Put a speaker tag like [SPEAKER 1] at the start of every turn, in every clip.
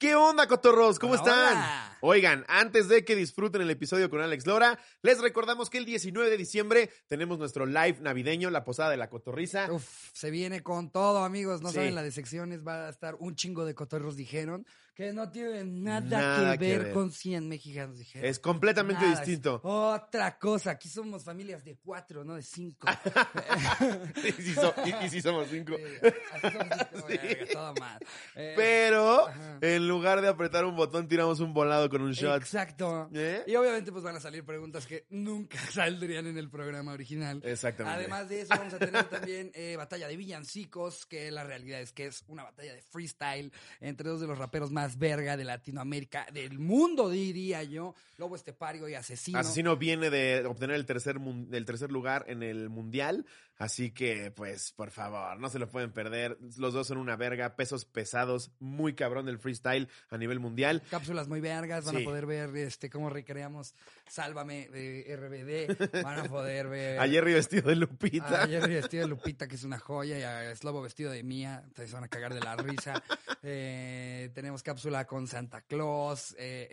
[SPEAKER 1] ¿Qué onda, cotorros? ¿Cómo
[SPEAKER 2] Hola,
[SPEAKER 1] están? Oigan, antes de que disfruten el episodio con Alex Lora, les recordamos que el 19 de diciembre tenemos nuestro live navideño, la posada de la cotorriza.
[SPEAKER 2] Uf, se viene con todo, amigos. No
[SPEAKER 1] Sí.
[SPEAKER 2] saben la de secciones, va a estar un chingo de cotorros, dijeron, que no tiene nada,
[SPEAKER 1] Nada
[SPEAKER 2] que,
[SPEAKER 1] que
[SPEAKER 2] ver
[SPEAKER 1] ver.
[SPEAKER 2] con 100 mexicanos, dijeron.
[SPEAKER 1] Es completamente
[SPEAKER 2] Nada,
[SPEAKER 1] distinto.
[SPEAKER 2] es otra cosa. Aquí somos familias de cuatro, no de cinco.
[SPEAKER 1] y, si so- y- y si somos cinco.
[SPEAKER 2] Sí, así somos cinco,
[SPEAKER 1] Sí.
[SPEAKER 2] verga, todo mal. Eh,
[SPEAKER 1] Pero
[SPEAKER 2] Ajá.
[SPEAKER 1] en lugar de apretar un botón, tiramos un volado con un shot.
[SPEAKER 2] Exacto.
[SPEAKER 1] ¿Eh?
[SPEAKER 2] Y obviamente pues van a salir preguntas que nunca saldrían en el programa original.
[SPEAKER 1] Exactamente.
[SPEAKER 2] Además de eso, vamos a tener también eh, batalla de villancicos, que la realidad es que es una batalla de freestyle entre dos de los raperos más verga de Latinoamérica, del mundo, diría yo, Lobo Estepario y Asesino.
[SPEAKER 1] Asesino viene de obtener el tercer, el tercer lugar en el mundial, así que pues por favor, no se lo pueden perder. Los dos son una verga, pesos pesados, muy cabrón del freestyle a nivel mundial.
[SPEAKER 2] Cápsulas muy vergas, van
[SPEAKER 1] Sí.
[SPEAKER 2] a poder ver este cómo recreamos Sálvame de RBD, van a poder ver...
[SPEAKER 1] A Jerry vestido de Lupita.
[SPEAKER 2] A Jerry vestido de Lupita, que es una joya, y a Slobo vestido de Mía, se van a cagar de la risa. Eh, tenemos cápsula con Santa Claus, eh,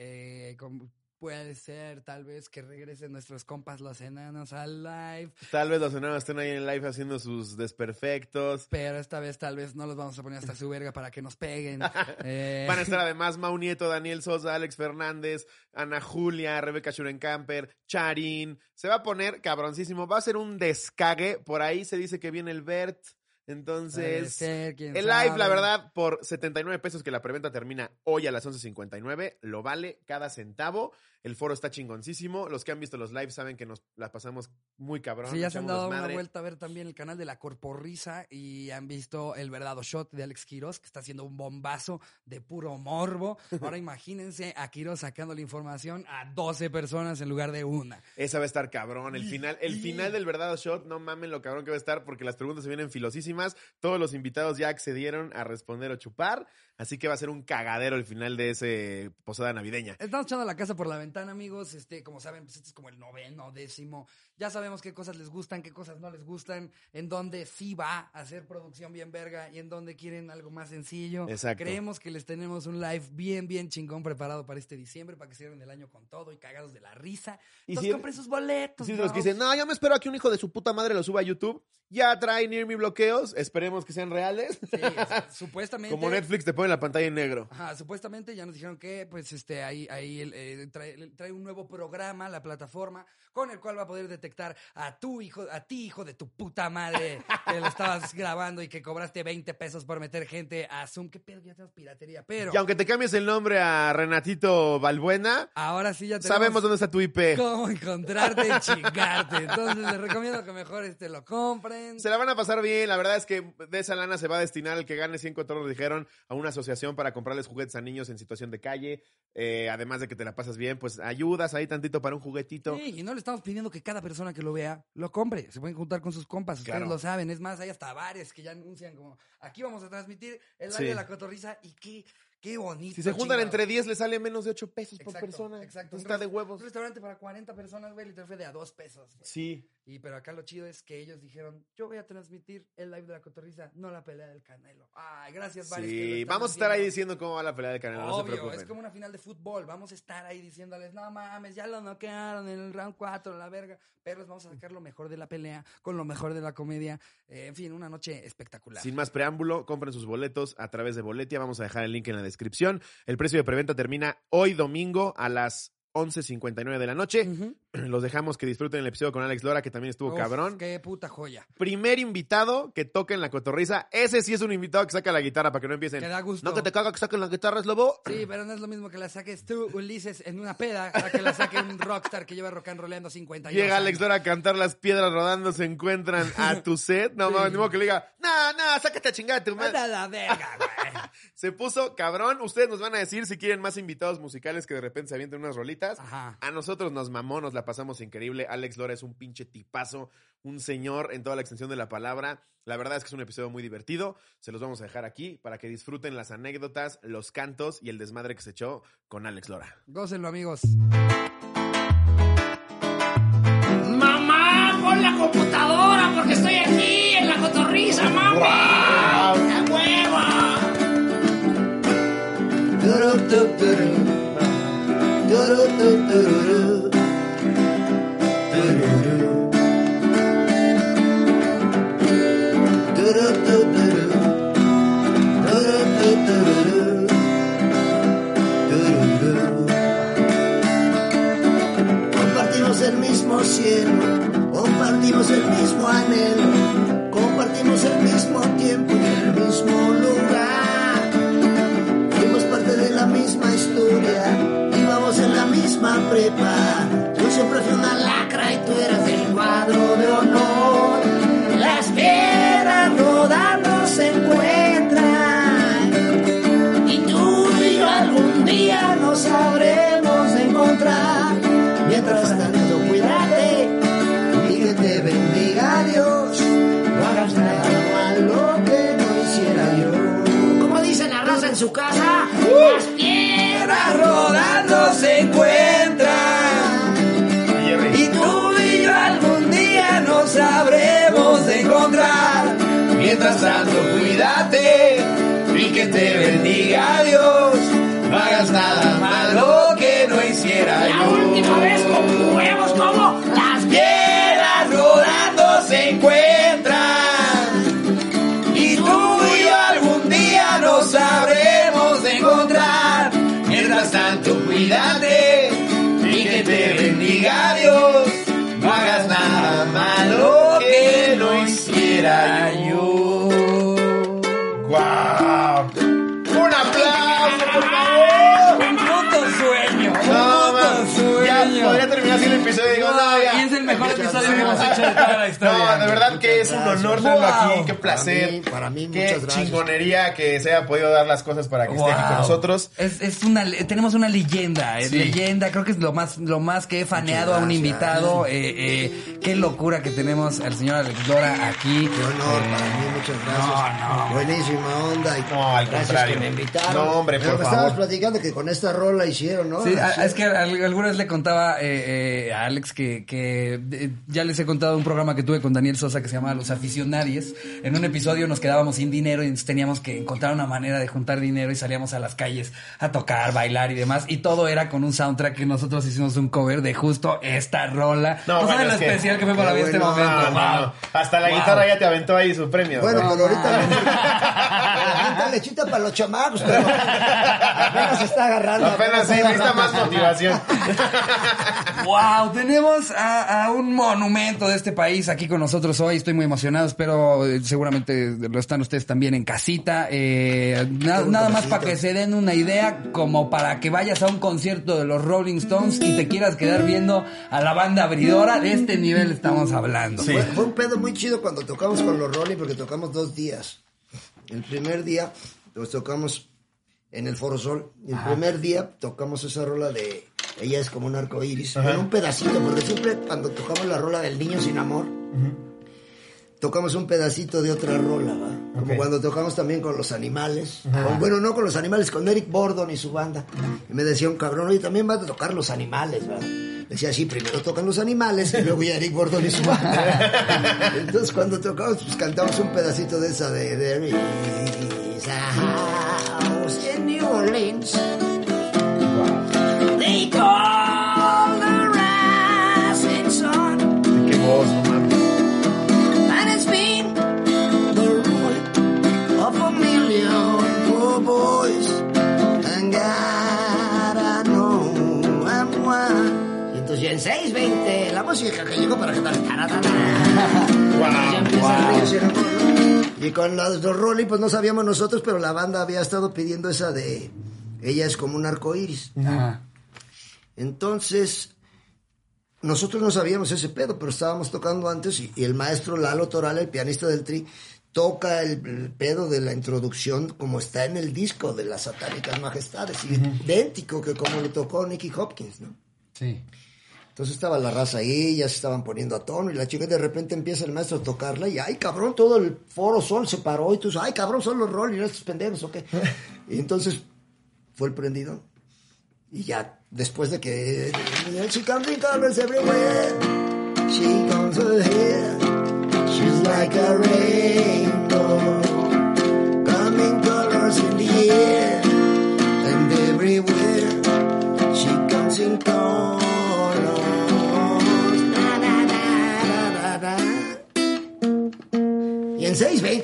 [SPEAKER 2] eh, con- puede ser tal vez que regresen nuestros compas los enanos al live,
[SPEAKER 1] Tal vez los enanos estén ahí en el live haciendo sus desperfectos.
[SPEAKER 2] pero esta vez tal vez no los vamos a poner hasta su verga para que nos peguen. Eh,
[SPEAKER 1] Van a estar además Mau Nieto, Daniel Sosa, Alex Fernández, Ana Julia, Rebeca Schurenkamper, Charín. Se va a poner cabroncísimo. Va a ser un descague. Por ahí se dice que viene el Bert. Entonces, el live, la verdad, por 79 pesos que la preventa termina hoy a las 11.59, lo vale cada centavo. El foro está chingoncísimo. Los que han visto los lives saben que nos la pasamos muy cabrón.
[SPEAKER 2] Sí, ya se han dado una vuelta a ver también el canal de La Corporrisa y han visto el verdadero shot de Alex Quiroz, que está haciendo un bombazo de puro morbo. Ahora imagínense a Quiroz sacando la información a 12 personas en lugar de una.
[SPEAKER 1] Esa va a estar cabrón. El final, el final del verdadero shot, no mamen lo cabrón que va a estar porque las preguntas se vienen filosísimas. Todos los invitados ya accedieron a responder o chupar. Así que va a ser un cagadero el final de ese posada navideña.
[SPEAKER 2] Estamos echando la casa por la ventana, amigos. Este, como saben, pues este es como el noveno, décimo. Ya sabemos qué cosas les gustan, qué cosas no les gustan, en dónde sí va a hacer producción bien verga y en dónde quieren algo más sencillo.
[SPEAKER 1] Exacto.
[SPEAKER 2] Creemos que les tenemos un live bien, bien chingón preparado para este diciembre, para que cierren el año con todo y cagados de la risa.
[SPEAKER 1] Y
[SPEAKER 2] Entonces
[SPEAKER 1] si-
[SPEAKER 2] compren sus boletos.
[SPEAKER 1] De los que dicen, no, yo me espero a que un hijo de su puta madre lo suba a YouTube. Ya trae Near Me bloqueos. Esperemos que sean reales.
[SPEAKER 2] Sí, o sea, supuestamente.
[SPEAKER 1] Como Netflix te pone la pantalla en negro.
[SPEAKER 2] Ajá, supuestamente ya nos dijeron que, pues, este, ahí, ahí eh, trae, trae un nuevo programa, la plataforma, con el cual va a poder detectar a tu hijo, a ti, hijo de tu puta madre, que lo estabas grabando y que cobraste 20 pesos por meter gente a Zoom. ¿Qué pedo? Ya tenemos piratería, pero
[SPEAKER 1] Y aunque te cambies el nombre a Renatito Balbuena,
[SPEAKER 2] ahora sí ya tenemos
[SPEAKER 1] sabemos dónde está tu IP.
[SPEAKER 2] cómo encontrarte y chingarte. Entonces les recomiendo que mejor este lo compren.
[SPEAKER 1] Se la van a pasar bien. La verdad es que de esa lana se va a destinar el que gane 100 cotorros, dijeron, a una asociación para comprarles juguetes a niños en situación de calle. Eh, además de que te la pasas bien, pues ayudas ahí tantito para un juguetito.
[SPEAKER 2] Sí, y no le estamos pidiendo que cada persona que lo vea lo compre. Se pueden juntar con sus compas, ustedes
[SPEAKER 1] Claro.
[SPEAKER 2] lo saben. Es más, hay hasta bares que ya anuncian como, aquí vamos a transmitir el
[SPEAKER 1] Sí.
[SPEAKER 2] live de la cotorriza y qué, qué bonito.
[SPEAKER 1] Si se juntan
[SPEAKER 2] chingado.
[SPEAKER 1] entre 10, le sale menos de 8 pesos por persona.
[SPEAKER 2] Exacto.
[SPEAKER 1] Está de
[SPEAKER 2] Un
[SPEAKER 1] huevos.
[SPEAKER 2] restaurante para 40 personas, güey, literal fue de a dos pesos. güey.
[SPEAKER 1] Sí.
[SPEAKER 2] Y pero acá lo chido es que ellos dijeron, yo voy a transmitir el live de la cotorriza, no la pelea del Canelo. Ay, gracias, lo
[SPEAKER 1] Sí, vamos a estar ahí diciendo cómo va la pelea de Canelo, no se
[SPEAKER 2] Obvio,
[SPEAKER 1] preocupen.
[SPEAKER 2] es como una final de fútbol. Vamos a estar ahí diciéndoles, no mames, ya lo noquearon en el round 4, la verga. Pero les vamos a sacar lo mejor de la pelea, con lo mejor de la comedia. Eh, en fin, una noche espectacular.
[SPEAKER 1] Sin más preámbulo, compren sus boletos a través de Boletia. Vamos a dejar el link en la descripción. El precio de preventa termina hoy domingo a las 11.59 de la noche. Los dejamos que disfruten el episodio con Alex Lora, que también estuvo
[SPEAKER 2] Uf,
[SPEAKER 1] cabrón.
[SPEAKER 2] Qué puta joya.
[SPEAKER 1] Primer invitado que toque en la cotorriza. Ese sí es un invitado que saca la guitarra para que no empiecen.
[SPEAKER 2] Que da gusto.
[SPEAKER 1] No que te caga que saquen la guitarra, es lobo.
[SPEAKER 2] Sí, pero no es lo mismo que la saques tú, Ulises, en una peda, a que la saque un rockstar que lleva rock and rollando 50 años.
[SPEAKER 1] Llega Alex Lora a cantar las piedras rodando, se encuentran a tu set. No,
[SPEAKER 2] Sí.
[SPEAKER 1] ni modo que le diga, no, no, sácate a chingar tu madre.
[SPEAKER 2] La verga, güey.
[SPEAKER 1] Se puso cabrón. Ustedes nos van a decir si quieren más invitados musicales que de repente se avienten unas rolitas.
[SPEAKER 2] Ajá.
[SPEAKER 1] A nosotros nos mamó, nos la pasamos increíble. Alex Lora es un pinche tipazo, un señor en toda la extensión de la palabra. La verdad es que es un episodio muy divertido. Se los vamos a dejar aquí para que disfruten las anécdotas, los cantos y el desmadre que se echó con Alex Lora.
[SPEAKER 2] Gócenlo, amigos.
[SPEAKER 3] Mamá, pon la computadora porque estoy aquí en la cotorriza, mami. ¡A huevo!
[SPEAKER 4] tururú. Tururú, tururú. Tururú. Cielo, compartimos el mismo anhelo, su casa, las piedras rodando se encuentran. Y tú y yo algún día nos sabremos encontrar. Mientras tanto, cuídate y que te bendiga Dios. No hagas nada malo que no hiciera
[SPEAKER 3] La
[SPEAKER 4] yo.
[SPEAKER 3] última vez con huevos como
[SPEAKER 1] terminar así el
[SPEAKER 2] historia.
[SPEAKER 1] No, de verdad que es un honor tenerlo aquí, qué placer.
[SPEAKER 4] Para mí- para mí,
[SPEAKER 1] qué
[SPEAKER 4] muchas gracias.
[SPEAKER 1] chingonería que se haya podido dar las cosas para que esté aquí con nosotros.
[SPEAKER 2] Es, es una, tenemos una leyenda, es
[SPEAKER 1] Sí.
[SPEAKER 2] leyenda, creo que es lo más, lo más que he faneado a un invitado. eh, eh, qué locura que tenemos al señor Alex Dora aquí.
[SPEAKER 4] Qué honor
[SPEAKER 2] Eh,
[SPEAKER 4] para mí, muchas gracias.
[SPEAKER 2] no, no.
[SPEAKER 4] Buenísima onda. Y
[SPEAKER 1] No, al contrario.
[SPEAKER 4] que me invitaron.
[SPEAKER 1] No, hombre,
[SPEAKER 4] Pero
[SPEAKER 1] por
[SPEAKER 4] me
[SPEAKER 1] favor.
[SPEAKER 4] estabas platicando que con esta rola hicieron, ¿no?
[SPEAKER 2] Sí, es que al- alguna vez le contaba eh, eh, a Alex que, que eh, ya les he contado un programa que tuve con Daniel Sosa que se llama Los Aficionarios. En un episodio nos quedábamos sin dinero y entonces teníamos que encontrar una manera de juntar dinero y salíamos a las calles a tocar, bailar y demás. Y todo era con un soundtrack que nosotros hicimos un cover de justo esta rola.
[SPEAKER 1] No,
[SPEAKER 2] No,
[SPEAKER 1] bueno,
[SPEAKER 2] saben lo
[SPEAKER 1] es
[SPEAKER 2] especial que fue para mí este
[SPEAKER 4] bueno.
[SPEAKER 2] momento.
[SPEAKER 1] No, no,
[SPEAKER 2] Wow.
[SPEAKER 1] no. Hasta la
[SPEAKER 2] Wow.
[SPEAKER 1] guitarra ya te aventó ahí su premio.
[SPEAKER 4] Bueno,
[SPEAKER 1] ¿no?
[SPEAKER 4] pero ahorita lechita para los chamacos, pero apenas se está agarrando.
[SPEAKER 1] Apenas sí, necesita más motivación.
[SPEAKER 2] Wow, tenemos a, a un monumento de este país aquí con nosotros hoy. Estoy muy emocionado, espero eh, seguramente lo están ustedes también en casita. Eh, na- nada más para que se den una idea, como para que vayas a un concierto de los Rolling Stones y te quieras quedar viendo a la banda abridora. De este nivel estamos hablando.
[SPEAKER 1] Sí.
[SPEAKER 4] Fue, fue un pedo muy chido cuando tocamos con los Rolling porque tocamos dos días. El primer día los tocamos en el Foro Sol. Y el primer día tocamos esa rola de Ella es como un arco iris. Un pedacito, porque siempre cuando tocamos la rola del niño sin amor, tocamos un pedacito de otra rola, ¿va? Como cuando tocamos también con los animales. Con- bueno, no con los animales, con Eric Bordon y su banda. Y me decía un cabrón, oye, también vas a tocar los animales, ¿va? Decía, sí, primero tocan los animales y luego ya Eric Bordon y su banda. Entonces cuando tocamos, pues cantamos un pedacito de esa de house in New Orleans. Música que llegó para amor, ¿no? Y con los dos Rolling, pues no sabíamos nosotros, pero la banda había estado pidiendo esa de Ella es como un arco iris.
[SPEAKER 2] Ajá.
[SPEAKER 4] Entonces, nosotros no sabíamos ese pedo, pero estábamos tocando antes y, y el maestro Lalo Toral, el pianista del Tri, toca el, el pedo de la introducción como está en el disco de las satánicas majestades, idéntico que como lo tocó Nicky Hopkins, ¿no?
[SPEAKER 2] Sí.
[SPEAKER 4] Entonces estaba la raza ahí, ya se estaban poniendo a tono y la chica de repente empieza el maestro a tocarla y ay cabrón, todo el foro sol se paró y tú ay cabrón, son los Rolling, estos pendejos o qué. y entonces fue el prendido y ya después de que she comes in colors everywhere, she comes here, she's like a rainbow, coming colors in the air, and vocês veem.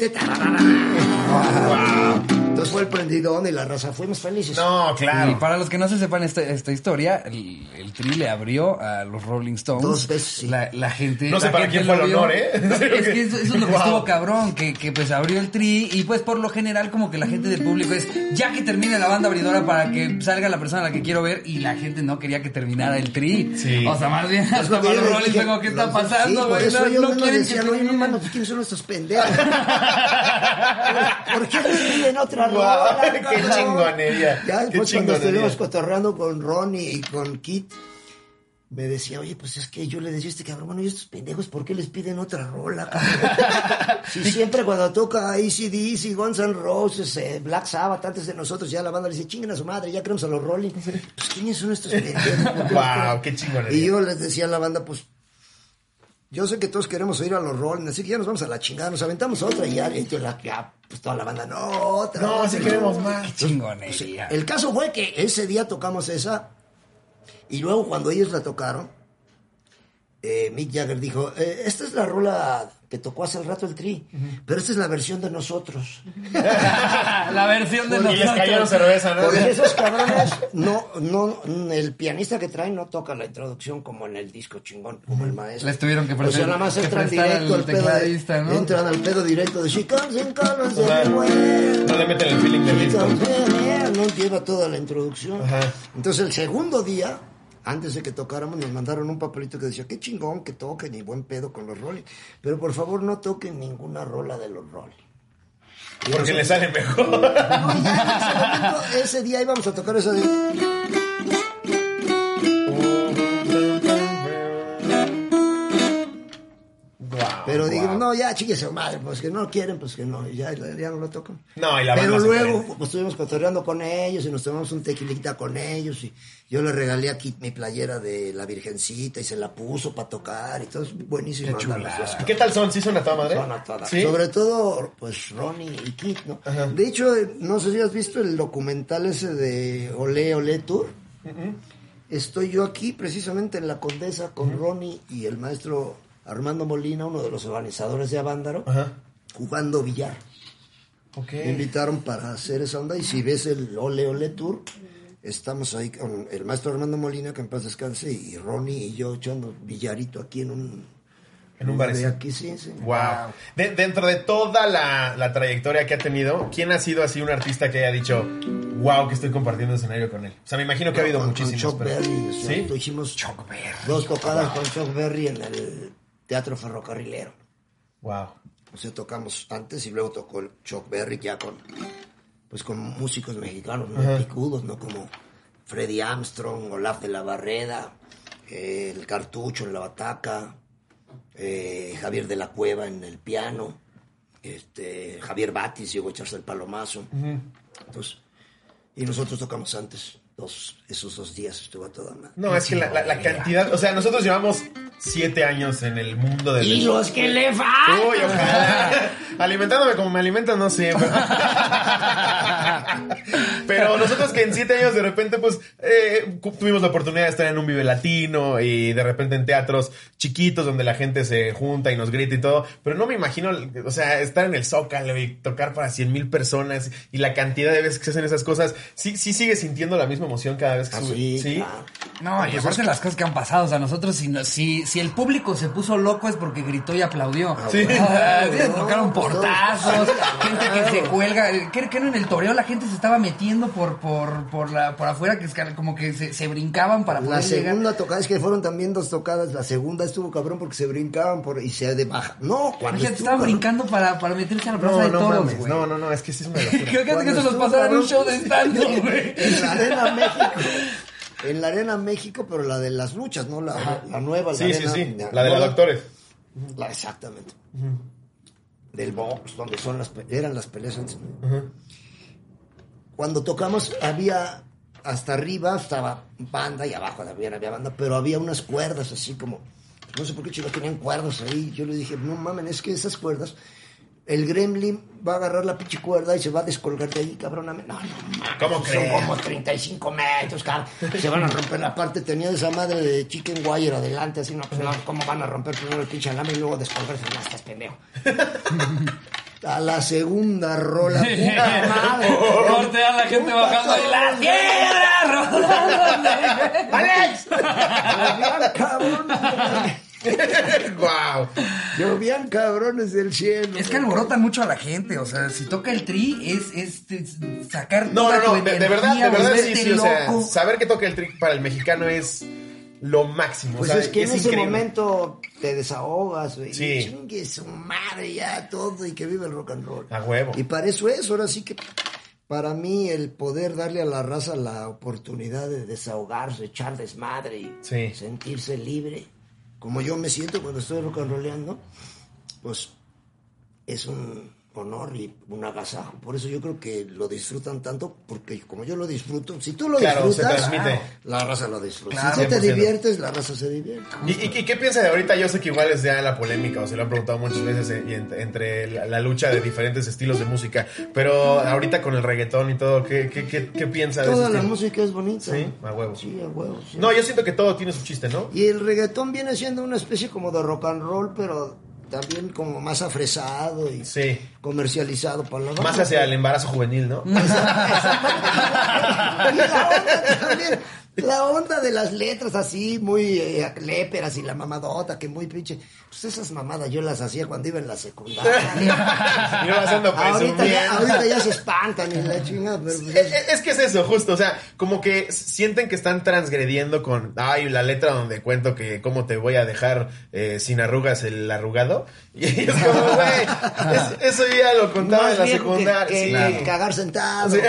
[SPEAKER 4] Wow. Fue el prendidón y la raza. Fuimos felices.
[SPEAKER 1] No, claro.
[SPEAKER 2] Y para los que no se sepan esta, esta historia, el, el Tri le abrió a los Rolling Stones.
[SPEAKER 4] Dos veces, sí.
[SPEAKER 2] La, la gente.
[SPEAKER 1] No sé
[SPEAKER 2] la
[SPEAKER 1] para quién fue el honor, ¿eh?
[SPEAKER 2] No, es que eso, eso es lo que
[SPEAKER 1] Wow.
[SPEAKER 2] estuvo cabrón, que, que pues abrió el Tri y pues por lo general como que la gente del público es, ya que termine la banda abridora para que salga la persona a la que quiero ver y la gente no quería que terminara el Tri.
[SPEAKER 1] Sí.
[SPEAKER 2] O sea, más bien hasta para
[SPEAKER 4] yo
[SPEAKER 2] los Rolling Stones, ¿qué está
[SPEAKER 4] Sí,
[SPEAKER 2] pasando,
[SPEAKER 4] por
[SPEAKER 2] güey?
[SPEAKER 4] eso
[SPEAKER 2] No,
[SPEAKER 4] ellos
[SPEAKER 2] no
[SPEAKER 4] mismos
[SPEAKER 2] quieren que
[SPEAKER 4] decían, oye, no
[SPEAKER 2] termine".
[SPEAKER 4] mames, ¿quiénes son estos pendejos? ¿Por qué les piden otra
[SPEAKER 1] Guau, qué chingonería.
[SPEAKER 4] Ya
[SPEAKER 1] qué
[SPEAKER 4] después cuando
[SPEAKER 1] chingonería.
[SPEAKER 4] estuvimos cotorreando con Ronnie y con Kit, me decía, oye, pues es que yo le decía a este cabrón, bueno, ¿y estos pendejos por qué les piden otra rola? Si siempre cuando toca ACDC, Guns N' Roses, eh, Black Sabbath, antes de nosotros, ya la banda le dice, chinguen a su madre, ya queremos a los Rolling. Pues, ¿quiénes son estos pendejos?
[SPEAKER 1] Guau, qué chingonería.
[SPEAKER 4] Y yo les decía a la banda, pues, yo sé que todos queremos oír a los Rolling, así que ya nos vamos a la chingada, nos aventamos otra y ya, y la- ya, pues toda la banda, no, otra.
[SPEAKER 1] No,
[SPEAKER 4] no".
[SPEAKER 1] queremos más.
[SPEAKER 2] Qué chingonería.
[SPEAKER 4] El caso fue que ese día tocamos esa y luego cuando ellos la tocaron, eh, Mick Jagger dijo, eh, esta es la rola que tocó hace el rato el Tri, pero esta es la versión de nosotros.
[SPEAKER 2] la versión de
[SPEAKER 1] Y les
[SPEAKER 2] nosotros.
[SPEAKER 1] cayeron cerveza, ¿no?
[SPEAKER 4] Porque esos cabrones, no, no, el pianista que traen no toca la introducción como en el disco chingón, como el maestro.
[SPEAKER 2] Les tuvieron que
[SPEAKER 4] O sea, nada más entran directo
[SPEAKER 2] al
[SPEAKER 4] pedo. de-
[SPEAKER 2] ¿no?
[SPEAKER 4] Entran al pedo directo de She comes in colors everywhere.
[SPEAKER 1] No le meten el feeling del disco.
[SPEAKER 4] No lleva toda la introducción.
[SPEAKER 1] Ajá.
[SPEAKER 4] Entonces el segundo día, antes de que tocáramos, nos mandaron un papelito que decía, qué chingón que toquen y buen pedo con los Rolling. Pero por favor no toquen ninguna rola de los Rolling.
[SPEAKER 1] Porque le sale mejor.
[SPEAKER 4] No, ya en ese, momento, ese día íbamos a tocar esa de... Pero dijimos, no, ya, chíquese madre, pues que no quieren, pues que no, y ya, ya no lo tocan.
[SPEAKER 1] No, y la
[SPEAKER 4] Pero luego pues, estuvimos cotorreando con ellos y nos tomamos un tequilita con ellos y yo le regalé aquí mi playera de la Virgencita y se la puso para tocar y todo es buenísimo.
[SPEAKER 2] Qué
[SPEAKER 4] las
[SPEAKER 1] ¿Y qué tal son? ¿Sí son a toda madre?
[SPEAKER 4] son a todas.
[SPEAKER 1] ¿Sí?
[SPEAKER 4] Sobre todo, pues, Ronnie y Kit, ¿no? De hecho, eh, no sé si has visto el documental ese de Olé Olé Tour. Estoy yo aquí, precisamente en la Condesa, con Ronnie y el maestro Armando Molina, uno de los organizadores de Avándaro,
[SPEAKER 1] Ajá.
[SPEAKER 4] jugando billar. Me invitaron para hacer esa onda y si ves el Ole Ole Tour, estamos ahí con el maestro Armando Molina, que en paz descanse, y Ronnie y yo echando billarito aquí en un...
[SPEAKER 1] En un
[SPEAKER 4] de
[SPEAKER 1] barecito.
[SPEAKER 4] aquí, sí, sí.
[SPEAKER 1] Wow. De- dentro de toda la, la trayectoria que ha tenido, ¿quién ha sido así un artista que haya dicho, wow, que estoy compartiendo escenario con él? O sea, me imagino que ha habido
[SPEAKER 4] Con- con
[SPEAKER 1] muchísimos.
[SPEAKER 4] Chuck
[SPEAKER 1] pero-
[SPEAKER 4] Berry,
[SPEAKER 1] ¿Sí?
[SPEAKER 4] hicimos dos tocadas con Chuck Berry en el Teatro Ferrocarrilero.
[SPEAKER 1] Wow.
[SPEAKER 4] O sea, tocamos antes y luego tocó el Chuck Berry ya con, pues con músicos mexicanos, muy picudos, ¿no? Como Freddie Armstrong, Olaf de la Barreda, eh, el Cartucho en la bataca, eh, Javier de la Cueva en el piano, este, Javier Batis llegó a echarse el palomazo. Entonces, y nosotros tocamos antes, dos, esos dos días estuvo a toda madre.
[SPEAKER 1] No, es que la, la- la cantidad, o sea, nosotros llevamos siete años en el mundo del...
[SPEAKER 3] Y los que le faltan.
[SPEAKER 1] Uy, ojalá. Alimentándome como me alimentan, no sé. Pero, Pero nosotros que en siete años de repente, pues, eh, tuvimos la oportunidad de estar en un Vive Latino y de repente en teatros chiquitos donde la gente se junta y nos grita y todo. Pero no me imagino, o sea, estar en el Zócalo y tocar para cien mil personas y la cantidad de veces que se hacen esas cosas. Sí, sí sigue sintiendo la misma emoción cada vez que
[SPEAKER 4] Ah, sí.
[SPEAKER 2] No, y aparte las cosas que han pasado, o sea, nosotros si, no- si, si el público se puso loco es porque gritó y aplaudió.
[SPEAKER 1] Sí.
[SPEAKER 2] Ah, sí,
[SPEAKER 4] No,
[SPEAKER 2] tocaron portazos, gente que se cuelga. ¿Qué, qué no en el toreo la gente se estaba metiendo por, por, por, la, por afuera, que es que como que se, se brincaban para
[SPEAKER 4] La
[SPEAKER 2] poder llegar?
[SPEAKER 4] segunda tocada, es que fueron también dos tocadas. La segunda estuvo cabrón porque se brincaban por, y se de baja. No, cuando
[SPEAKER 2] estaban
[SPEAKER 4] cabrón-
[SPEAKER 2] brincando para, para meterse a la plaza
[SPEAKER 1] No,
[SPEAKER 2] de
[SPEAKER 1] no
[SPEAKER 2] toros, güey.
[SPEAKER 1] No, no, no, es que sí es una locura.
[SPEAKER 2] Creo que eso nos pasaba en un show de stand güey.
[SPEAKER 4] En la Arena México. En la Arena México, pero la de las luchas, ¿no? La, la nueva. La
[SPEAKER 1] Sí, sí,
[SPEAKER 4] arena-
[SPEAKER 1] sí. La de los doctores.
[SPEAKER 4] la- exactamente. Del box, donde son las, eran las peleas antes. Cuando tocamos, había hasta arriba estaba banda y abajo también había banda, pero había unas cuerdas así como, no sé por qué chicos tenían cuerdas ahí. Yo le dije, no mamen, es que esas cuerdas, el gremlin va a agarrar la pinche cuerda y se va a descolgar de ahí, cabrón. No, no,
[SPEAKER 1] ¿Cómo
[SPEAKER 4] son
[SPEAKER 1] crees?
[SPEAKER 4] como 35 metros, cabrón. Se van a romper la parte. Tenía esa madre de chicken wire adelante, así, no, pues no, ¿cómo van a romper primero el pinche alambre y luego descolgarse? No, estás pendejo. a la segunda rola. puta madre.
[SPEAKER 2] Corte a la gente bajando de la tierra rodando.
[SPEAKER 4] ¡Alex! Llovían
[SPEAKER 1] ¡Guau!
[SPEAKER 4] llovían cabrones del cielo.
[SPEAKER 2] Es que alborotan mucho a la gente, o sea, si toca el tri es, es, es sacar
[SPEAKER 1] No,
[SPEAKER 2] toda
[SPEAKER 1] no, no, de, de
[SPEAKER 2] energía,
[SPEAKER 1] verdad, de verdad sí, sí, o sea, saber que toca el trick para el mexicano es lo máximo.
[SPEAKER 4] Pues
[SPEAKER 1] o sea,
[SPEAKER 4] es que en ese
[SPEAKER 1] increíble.
[SPEAKER 4] momento te desahogas, güey.
[SPEAKER 1] Sí.
[SPEAKER 4] Y Chingue su madre ya todo y que vive el rock and roll.
[SPEAKER 1] A huevo.
[SPEAKER 4] Y para eso es, ahora sí que para mí el poder darle a la raza la oportunidad de desahogarse, echar desmadre y
[SPEAKER 1] Sí.
[SPEAKER 4] sentirse libre, como yo me siento cuando estoy rock and rollando, pues es un honor y un agasajo. Por eso yo creo que lo disfrutan tanto, porque como yo lo disfruto, si tú lo
[SPEAKER 1] Claro,
[SPEAKER 4] disfrutas, la raza lo disfruta.
[SPEAKER 2] Claro,
[SPEAKER 4] si tú te
[SPEAKER 1] 100%.
[SPEAKER 4] diviertes, la raza se divierte.
[SPEAKER 1] ¿Y, y- y qué piensa de ahorita? Yo sé que igual es ya la polémica, o se lo han preguntado muchas veces eh, entre la, la lucha de diferentes estilos de música, pero ahorita con el reggaetón y todo, ¿qué, qué, qué, qué piensa de
[SPEAKER 4] Toda
[SPEAKER 1] ese
[SPEAKER 4] la
[SPEAKER 1] estilo?
[SPEAKER 4] música es bonita.
[SPEAKER 1] Sí, a huevo.
[SPEAKER 4] Sí, a huevo. sí.
[SPEAKER 1] No, yo siento que todo tiene su chiste, ¿no?
[SPEAKER 4] Y el reggaetón viene siendo una especie como de rock and roll, pero también como más afresado y
[SPEAKER 1] Sí.
[SPEAKER 4] comercializado para la banda.
[SPEAKER 1] Más hacia el embarazo juvenil, ¿no?
[SPEAKER 4] También, la onda de las letras así, muy eh, léperas y la mamadota, que muy pinche. Pues esas mamadas yo las hacía cuando iba en la secundaria.
[SPEAKER 1] Y no vas ando
[SPEAKER 4] ahorita, ya, ahorita ya se espantan y la chingada, pero pues,
[SPEAKER 1] Es, es- es que es eso, justo, o sea, como que sienten que están transgrediendo con, ay, la letra donde cuento que cómo te voy a dejar eh, sin arrugas el arrugado. Y es como, güey, es- eso ya lo contaba
[SPEAKER 4] más
[SPEAKER 1] en la
[SPEAKER 4] que-
[SPEAKER 1] secundaria.
[SPEAKER 4] que,
[SPEAKER 1] sí.
[SPEAKER 4] cagar sentado.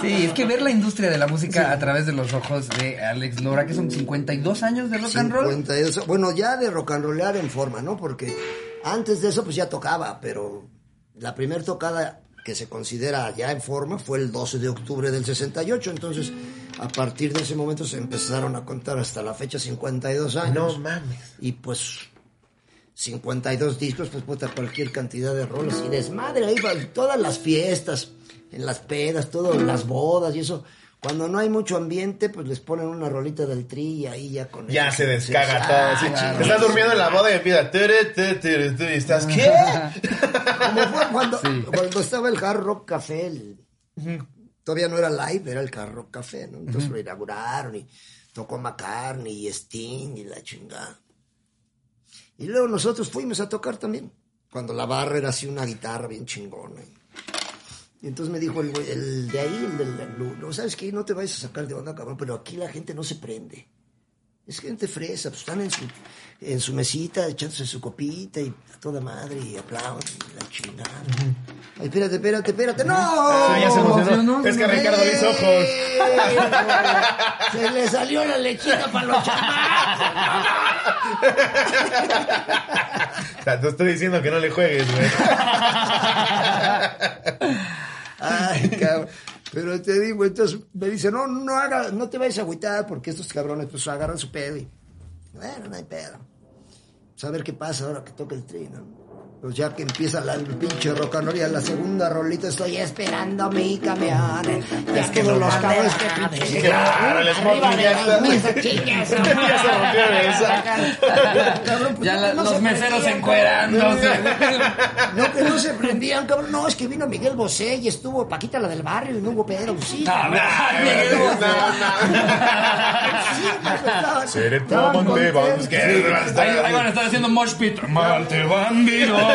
[SPEAKER 2] Sí, es que ver la industria de la música a través de los ojos de Alex Lora, que son 52 años de rock and roll.
[SPEAKER 4] 52, bueno, ya de rock and rollear en forma, ¿no? Porque antes de eso pues ya tocaba, pero la primera tocada que se considera ya en forma fue el 12 de octubre del 68, entonces a partir de ese momento se empezaron a contar hasta la fecha 52 años.
[SPEAKER 1] No mames.
[SPEAKER 4] Y pues 52 discos, pues puta, cualquier cantidad de roles y desmadre ahí, va, todas las fiestas, en las pedas, todas las bodas y eso. Cuando no hay mucho ambiente, pues les ponen una rolita del tri y ahí ya con
[SPEAKER 1] Ya se descaga
[SPEAKER 4] ah,
[SPEAKER 1] todo. sí.
[SPEAKER 4] claro.
[SPEAKER 1] Estás durmiendo en la boda y empieza. "Tere, tere, tere, tere", y estás, ¿qué?
[SPEAKER 4] Como fue cuando, cuando estaba el Hard Rock Café, el- todavía no era live, era el Hard Rock Café, ¿no? Entonces lo inauguraron y tocó McCartney y Sting y la chingada. Y luego nosotros fuimos a tocar también, cuando la barra era así una guitarra bien chingona. Y entonces me dijo el, güey, el de ahí, el del no sabes qué, no te vayas a sacar de onda, cabrón, pero aquí la gente no se prende. Es gente fresa, pues están en su, en su mesita echándose su copita y a toda madre y aplauden y la chingada. Ay, espérate, espérate, espérate. ¡No!
[SPEAKER 1] Ah, ya se emocionó. Es que Ricardo le hizo ojos.
[SPEAKER 4] Se le salió la lechita para los chamacos.
[SPEAKER 1] O sea, te estoy diciendo que no le juegues, güey.
[SPEAKER 4] Ay, cabrón. Pero te digo, entonces me dice, no, no haga, no te vayas a agüitar porque estos cabrones pues agarran su pedo y bueno, no hay pedo. Pues a ver qué pasa ahora que toca el trino. Pues ya que empieza la, el pinche ya la segunda rolita estoy esperando mi camión. Ya
[SPEAKER 1] que
[SPEAKER 4] todos
[SPEAKER 1] no
[SPEAKER 4] los cabrones que pinche
[SPEAKER 1] Sí, claro, el smoking ya está. Ya se rompió esa.
[SPEAKER 4] Pues,
[SPEAKER 2] Ya los
[SPEAKER 4] se
[SPEAKER 2] meseros encuerándose.
[SPEAKER 4] No, que no se prendían, cabrón. No, es que vino Miguel Bosé y estuvo Paquita la del barrio y no hubo Pedro. Sí,
[SPEAKER 2] No, no, Miguel Bosé.
[SPEAKER 1] Seré tu que-
[SPEAKER 2] Ahí, van a estar haciendo mosh pit. Malte bandido.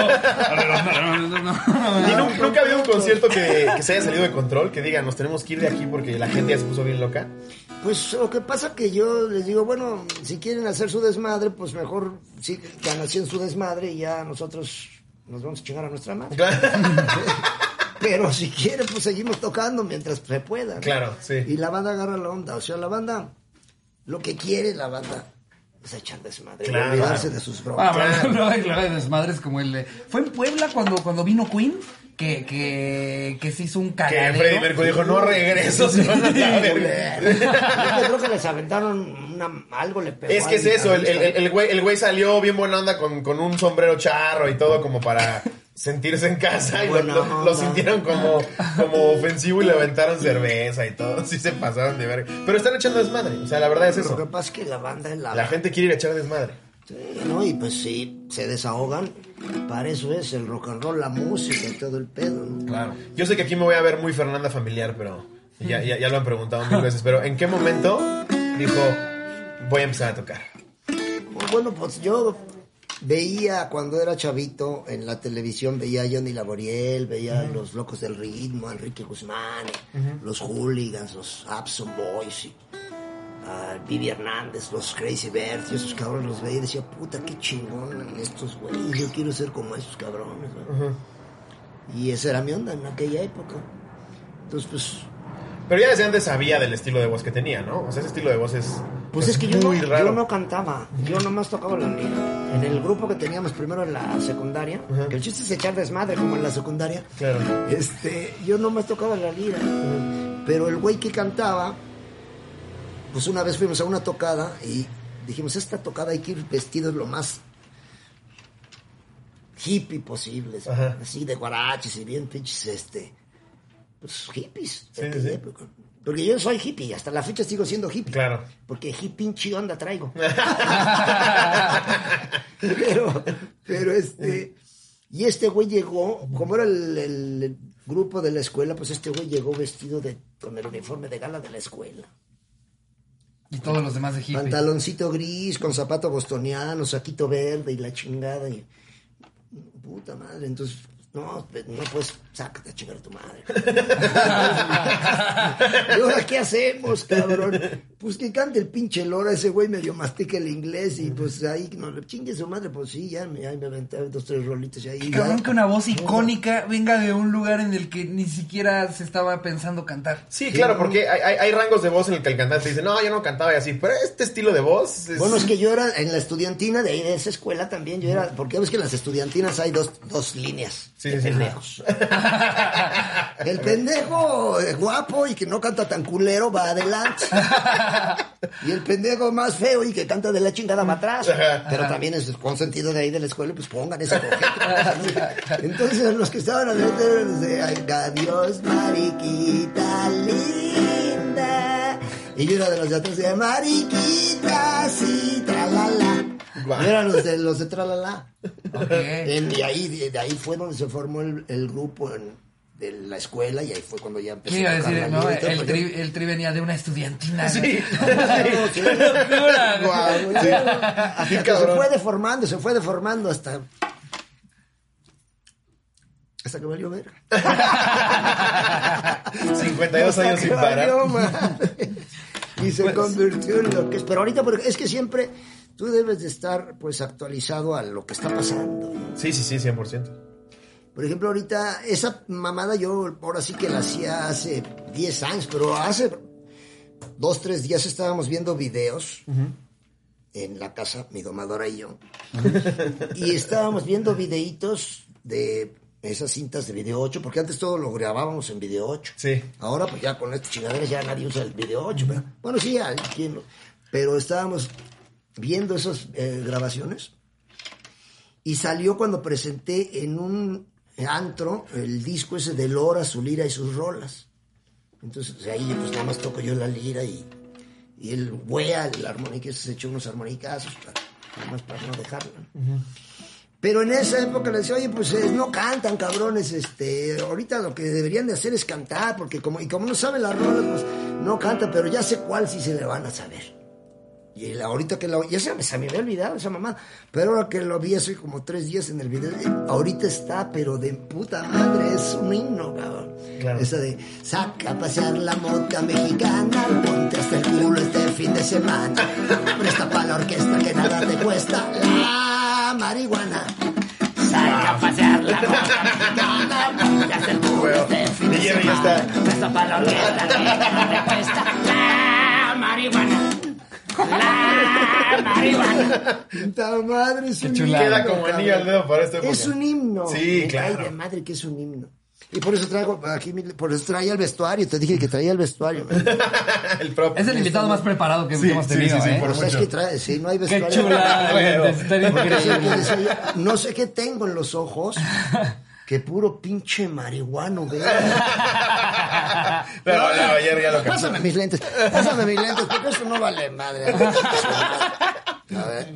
[SPEAKER 1] ¿Y nu- nunca ha habido un concierto que, que se haya salido de control? Que digan, nos tenemos que ir de aquí porque la gente ya se puso bien loca.
[SPEAKER 4] Pues lo que pasa que yo les digo, bueno, si quieren hacer su desmadre, pues mejor sigan haciendo su desmadre y ya nosotros nos vamos a chingar a nuestra madre. Pero si quieren, pues seguimos tocando mientras se pueda. ¿no?
[SPEAKER 1] Claro, sí.
[SPEAKER 4] Y la banda agarra la onda. O sea, la banda, lo que quiere la banda es echar desmadre, y
[SPEAKER 1] Claro.
[SPEAKER 4] olvidarse de sus
[SPEAKER 2] Ah, bueno, luego hay desmadres como el de... Fue en Puebla cuando, cuando vino Queen que, que, que se hizo un
[SPEAKER 1] Que
[SPEAKER 2] cagadero.
[SPEAKER 1] Freddie Mercury dijo, no regreso, se van a.
[SPEAKER 4] Yo creo que les aventaron una, algo le pegó.
[SPEAKER 1] Es que es eso, el, el, el güey, el güey salió bien buena onda con, con un sombrero charro y todo como para sentirse en casa y lo, sintieron como, como ofensivo y le aventaron cerveza y todo. Sí se pasaron de verga. Pero están echando desmadre, o sea, la verdad es
[SPEAKER 4] Lo que
[SPEAKER 1] eso.
[SPEAKER 4] pasa es que la banda es la,
[SPEAKER 1] La gente quiere ir a echar desmadre.
[SPEAKER 4] Sí, ¿no? Y pues sí, se desahogan. Para eso es el rock and roll, la música y todo el pedo, ¿no?
[SPEAKER 1] Claro. Yo sé que aquí me voy a ver muy Fernanda familiar, pero ya, ya, ya lo han preguntado mil veces. Pero ¿en qué momento dijo voy a empezar a tocar?
[SPEAKER 4] Bueno, pues yo veía cuando era chavito en la televisión, veía a Johnny Laboriel, veía a Los Locos del Ritmo, a Enrique Guzmán, los Hooligans, los Abson Boys, y a Vivi Hernández, los Crazy Birds, y esos cabrones los veía y decía, puta, qué chingón estos güeyes, yo quiero ser como esos cabrones. ¿no? Y esa era mi onda en aquella época. Entonces, pues,
[SPEAKER 1] Pero ya desde antes sabía del estilo de voz que tenía, ¿no? O sea, ese estilo de voz es.
[SPEAKER 4] Pues es que yo no,
[SPEAKER 1] raro.
[SPEAKER 4] yo no cantaba, yo nomás tocaba la lira. En el grupo que teníamos primero en la secundaria, que el chiste es echar desmadre como en la secundaria,
[SPEAKER 1] Claro.
[SPEAKER 4] este, yo nomás tocaba la lira. Pero el güey que cantaba, pues una vez fuimos a una tocada y dijimos, esta tocada hay que ir vestidos lo más hippie posible, así de guaraches y bien pinches, este, pues hippies de
[SPEAKER 1] Sí,
[SPEAKER 4] aquella
[SPEAKER 1] sí.
[SPEAKER 4] época. Porque yo soy hippie, hasta la fecha sigo siendo hippie.
[SPEAKER 1] Claro.
[SPEAKER 4] Porque hippie pinche onda traigo. pero, pero este. Y este güey llegó, como era el, el- el grupo de la escuela, pues este güey llegó vestido de, con el uniforme de gala de la escuela.
[SPEAKER 2] Y todos los demás de hippie.
[SPEAKER 4] Pantaloncito gris, con zapato bostoniano, saquito verde y la chingada. Y, puta madre, entonces, no, no pues, sácate a chingar a tu madre. ¿Y ahora qué hacemos, cabrón? Pues que cante el pinche Lora, ese güey medio mastica el inglés y pues ahí, no le chingue su madre, pues sí, ya me, ahí me aventé dos, tres rolitos y ahí.
[SPEAKER 2] Qué
[SPEAKER 4] ya.
[SPEAKER 2] cabrón que una voz icónica venga de un lugar en el que ni siquiera se estaba pensando cantar.
[SPEAKER 1] Sí, claro, porque hay, hay- hay rangos de voz en el que el cantante dice, no, yo no cantaba y así, pero este estilo de voz es...
[SPEAKER 4] Bueno, es que yo era en la estudiantina de ahí, de esa escuela también, yo era, porque ves que en las estudiantinas hay dos, dos líneas
[SPEAKER 1] Sí,
[SPEAKER 4] de
[SPEAKER 1] sí.
[SPEAKER 4] El pendejo guapo y que no canta tan culero va adelante. Y el pendejo más feo y que canta de la chingada va atrás. Pero también es consentido de ahí de la escuela, pues pongan ese coquete. Entonces los que estaban adentro eran de "Ay, adiós, mariquita linda. Y yo era de los de atrás de mariquita, sí, tralala.
[SPEAKER 1] Guau.
[SPEAKER 4] Yo era los de los de tralala.
[SPEAKER 2] Ok.
[SPEAKER 4] En- y ahí, de, de ahí fue donde se formó el, el grupo en- de la escuela y ahí fue cuando ya empezó
[SPEAKER 2] ¿Qué iba a decir? No,
[SPEAKER 4] todo,
[SPEAKER 2] el
[SPEAKER 4] porque-
[SPEAKER 2] tri, el tri venía de una estudiantina.
[SPEAKER 1] Sí.
[SPEAKER 4] se fue deformando, se fue deformando hasta. Hasta que valió ver.
[SPEAKER 1] 52 años sin parar.
[SPEAKER 4] y se convirtió en lo que es. Pero ahorita, porque es que siempre tú debes de estar pues actualizado a lo que está pasando. ¿no?
[SPEAKER 1] Sí, sí, sí, 100%.
[SPEAKER 4] Por ejemplo, ahorita, esa mamada yo ahora sí que la hacía hace 10 años, pero hace dos, tres días estábamos viendo videos en la casa, mi domadora y yo. y estábamos viendo videitos de esas cintas de video 8, porque antes todo lo grabábamos en video 8.
[SPEAKER 1] Sí.
[SPEAKER 4] Ahora, pues ya con estas chingaderas ya nadie usa el video 8. pero- bueno, sí, lo- Pero estábamos viendo esas eh, grabaciones y salió cuando presenté en un antro el disco ese de Lora, su lira y sus rolas. Entonces ahí pues nada más toco yo la lira y, y el wea, el armónica, se echó unos armonicazos para, nada más para no dejarlo. Pero en esa época le decía, oye, pues eh, no cantan, cabrones, este, ahorita lo que deberían de hacer es cantar, porque como, y como no saben las rolas, pues no cantan, pero ya sé cuál sí se le van a saber. Y la- ahorita que lo, ya se, me- se me había olvidado esa mamá, pero ahora que lo vi hace como tres días en el video, eh, ahorita está, pero de puta madre, es un himno, cabrón.
[SPEAKER 1] Claro.
[SPEAKER 4] Esa de, saca a pasear la mota mexicana, ponte hasta el culo este fin de semana, presta para la orquesta que nada te cuesta, la marihuana.
[SPEAKER 3] Saca a pasear la mota mexicana, ponte hasta el culo
[SPEAKER 1] Bueno,
[SPEAKER 3] este fin de semana. Presta para la orquesta que no te cuesta. La marihuana. La marihuana.
[SPEAKER 4] Puta madre, es un
[SPEAKER 2] chulada.
[SPEAKER 1] Queda
[SPEAKER 4] himno,
[SPEAKER 1] como anillo al dedo para esta época.
[SPEAKER 4] Es un himno.
[SPEAKER 1] Sí,
[SPEAKER 4] Me
[SPEAKER 1] claro.
[SPEAKER 4] cae de madre que es un himno. Y por eso traigo aquí, por eso traía el vestuario. Te dije que traía el vestuario.
[SPEAKER 1] el prop.
[SPEAKER 2] Es el invitado más preparado que
[SPEAKER 1] Sí,
[SPEAKER 2] hemos
[SPEAKER 1] sí,
[SPEAKER 2] tenido,
[SPEAKER 1] sí, sí,
[SPEAKER 2] ¿eh?
[SPEAKER 1] por
[SPEAKER 4] O sea, es que trae, sí, no hay
[SPEAKER 2] Qué
[SPEAKER 4] vestuario.
[SPEAKER 2] chula,
[SPEAKER 4] decía yo, no sé qué tengo en los ojos. Que puro pinche marihuano, güey.
[SPEAKER 1] Pero no, ayer ya lo captó.
[SPEAKER 4] Pásame mis lentes. Pásame mis lentes, porque eso no vale madre. A ver.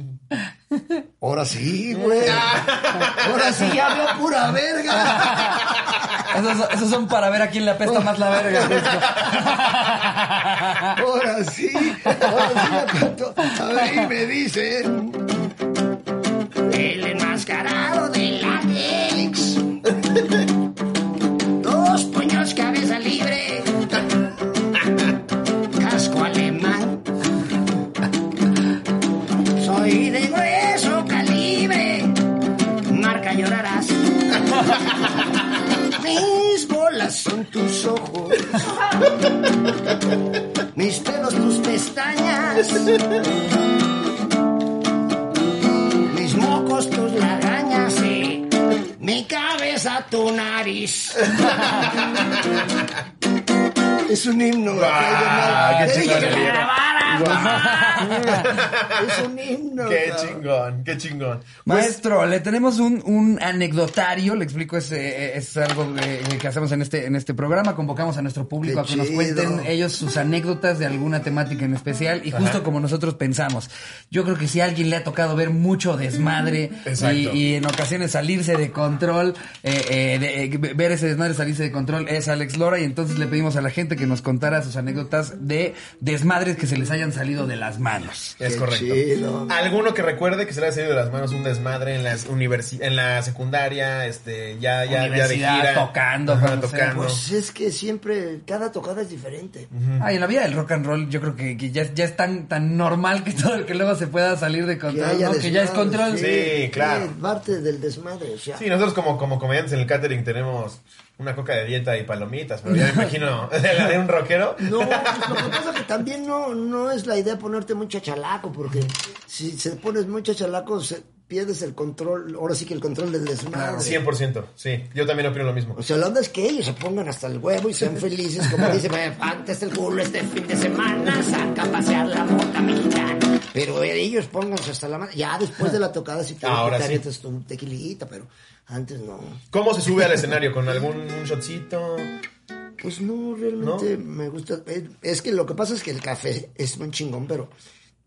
[SPEAKER 4] Ahora sí, güey. Ahora sí ya veo pura verga.
[SPEAKER 2] Esos, esos son para ver a quién le apesta más la verga.
[SPEAKER 4] Ahora sí. Ahora sí canto. A ver, y me dice.
[SPEAKER 3] El enmascarado del
[SPEAKER 4] son tus ojos.
[SPEAKER 3] Mis pelos, tus pestañas. Mis mocos, tus lagañas. Y mi cabeza, tu nariz.
[SPEAKER 4] Es un himno.
[SPEAKER 1] Ah, qué chingón.
[SPEAKER 4] Es un himno.
[SPEAKER 1] Qué chingón, qué chingón. Pues,
[SPEAKER 2] Maestro, le tenemos un, un anecdotario, le explico, es, eh, es algo eh, que hacemos en este, en este programa, convocamos a nuestro público a que nos cuenten ellos sus anécdotas de alguna temática en especial y justo como nosotros pensamos. Yo creo que si a alguien le ha tocado ver mucho desmadre y, y en ocasiones salirse de control, eh, eh, de- eh, ver ese desmadre salirse de control es Alex Lora y entonces le pedimos a la gente que nos contara sus anécdotas de desmadres que se les hayan salido de las manos.
[SPEAKER 1] Es
[SPEAKER 4] Qué
[SPEAKER 1] correcto.
[SPEAKER 4] chido.
[SPEAKER 1] Alguno que recuerde que se le ha salido de las manos un desmadre en la, universi- en la secundaria, este, ya, ya, ya de gira.
[SPEAKER 2] tocando,
[SPEAKER 1] Ajá, tocando.
[SPEAKER 4] Pues es que siempre, cada tocada es diferente.
[SPEAKER 2] Ay, en la vida del rock and roll yo creo que, que ya, ya es tan, tan normal que todo el que luego se pueda salir de control,
[SPEAKER 4] haya
[SPEAKER 2] ¿no? Que ya es control.
[SPEAKER 1] Sí, claro.
[SPEAKER 4] Es parte del desmadre, o sea.
[SPEAKER 1] Sí, nosotros como, como comediantes en el catering tenemos una coca de dieta y palomitas, pero ya me imagino de la de un rockero.
[SPEAKER 4] No, lo que pasa es que también no, no es la idea ponerte muy chachalaco, porque si se pones muy chachalaco, se- pierdes el control, ahora sí que el control del desmadre.
[SPEAKER 1] 100%, sí. Yo también opino lo mismo.
[SPEAKER 4] O sea, la onda es que ellos se pongan hasta el huevo y sean felices, como dice, "Me
[SPEAKER 3] Antes el culo este fin de semana, saca a pasear la mota mexicana.
[SPEAKER 4] Pero ellos pónganse hasta la madre. Ya después de la tocada sí te
[SPEAKER 1] Ahora sí.
[SPEAKER 4] tequilita, pero antes no.
[SPEAKER 1] ¿Cómo se sube al escenario? ¿Con algún shotcito?
[SPEAKER 4] Pues no, realmente me gusta. Es, que lo que pasa es que el café es un chingón, pero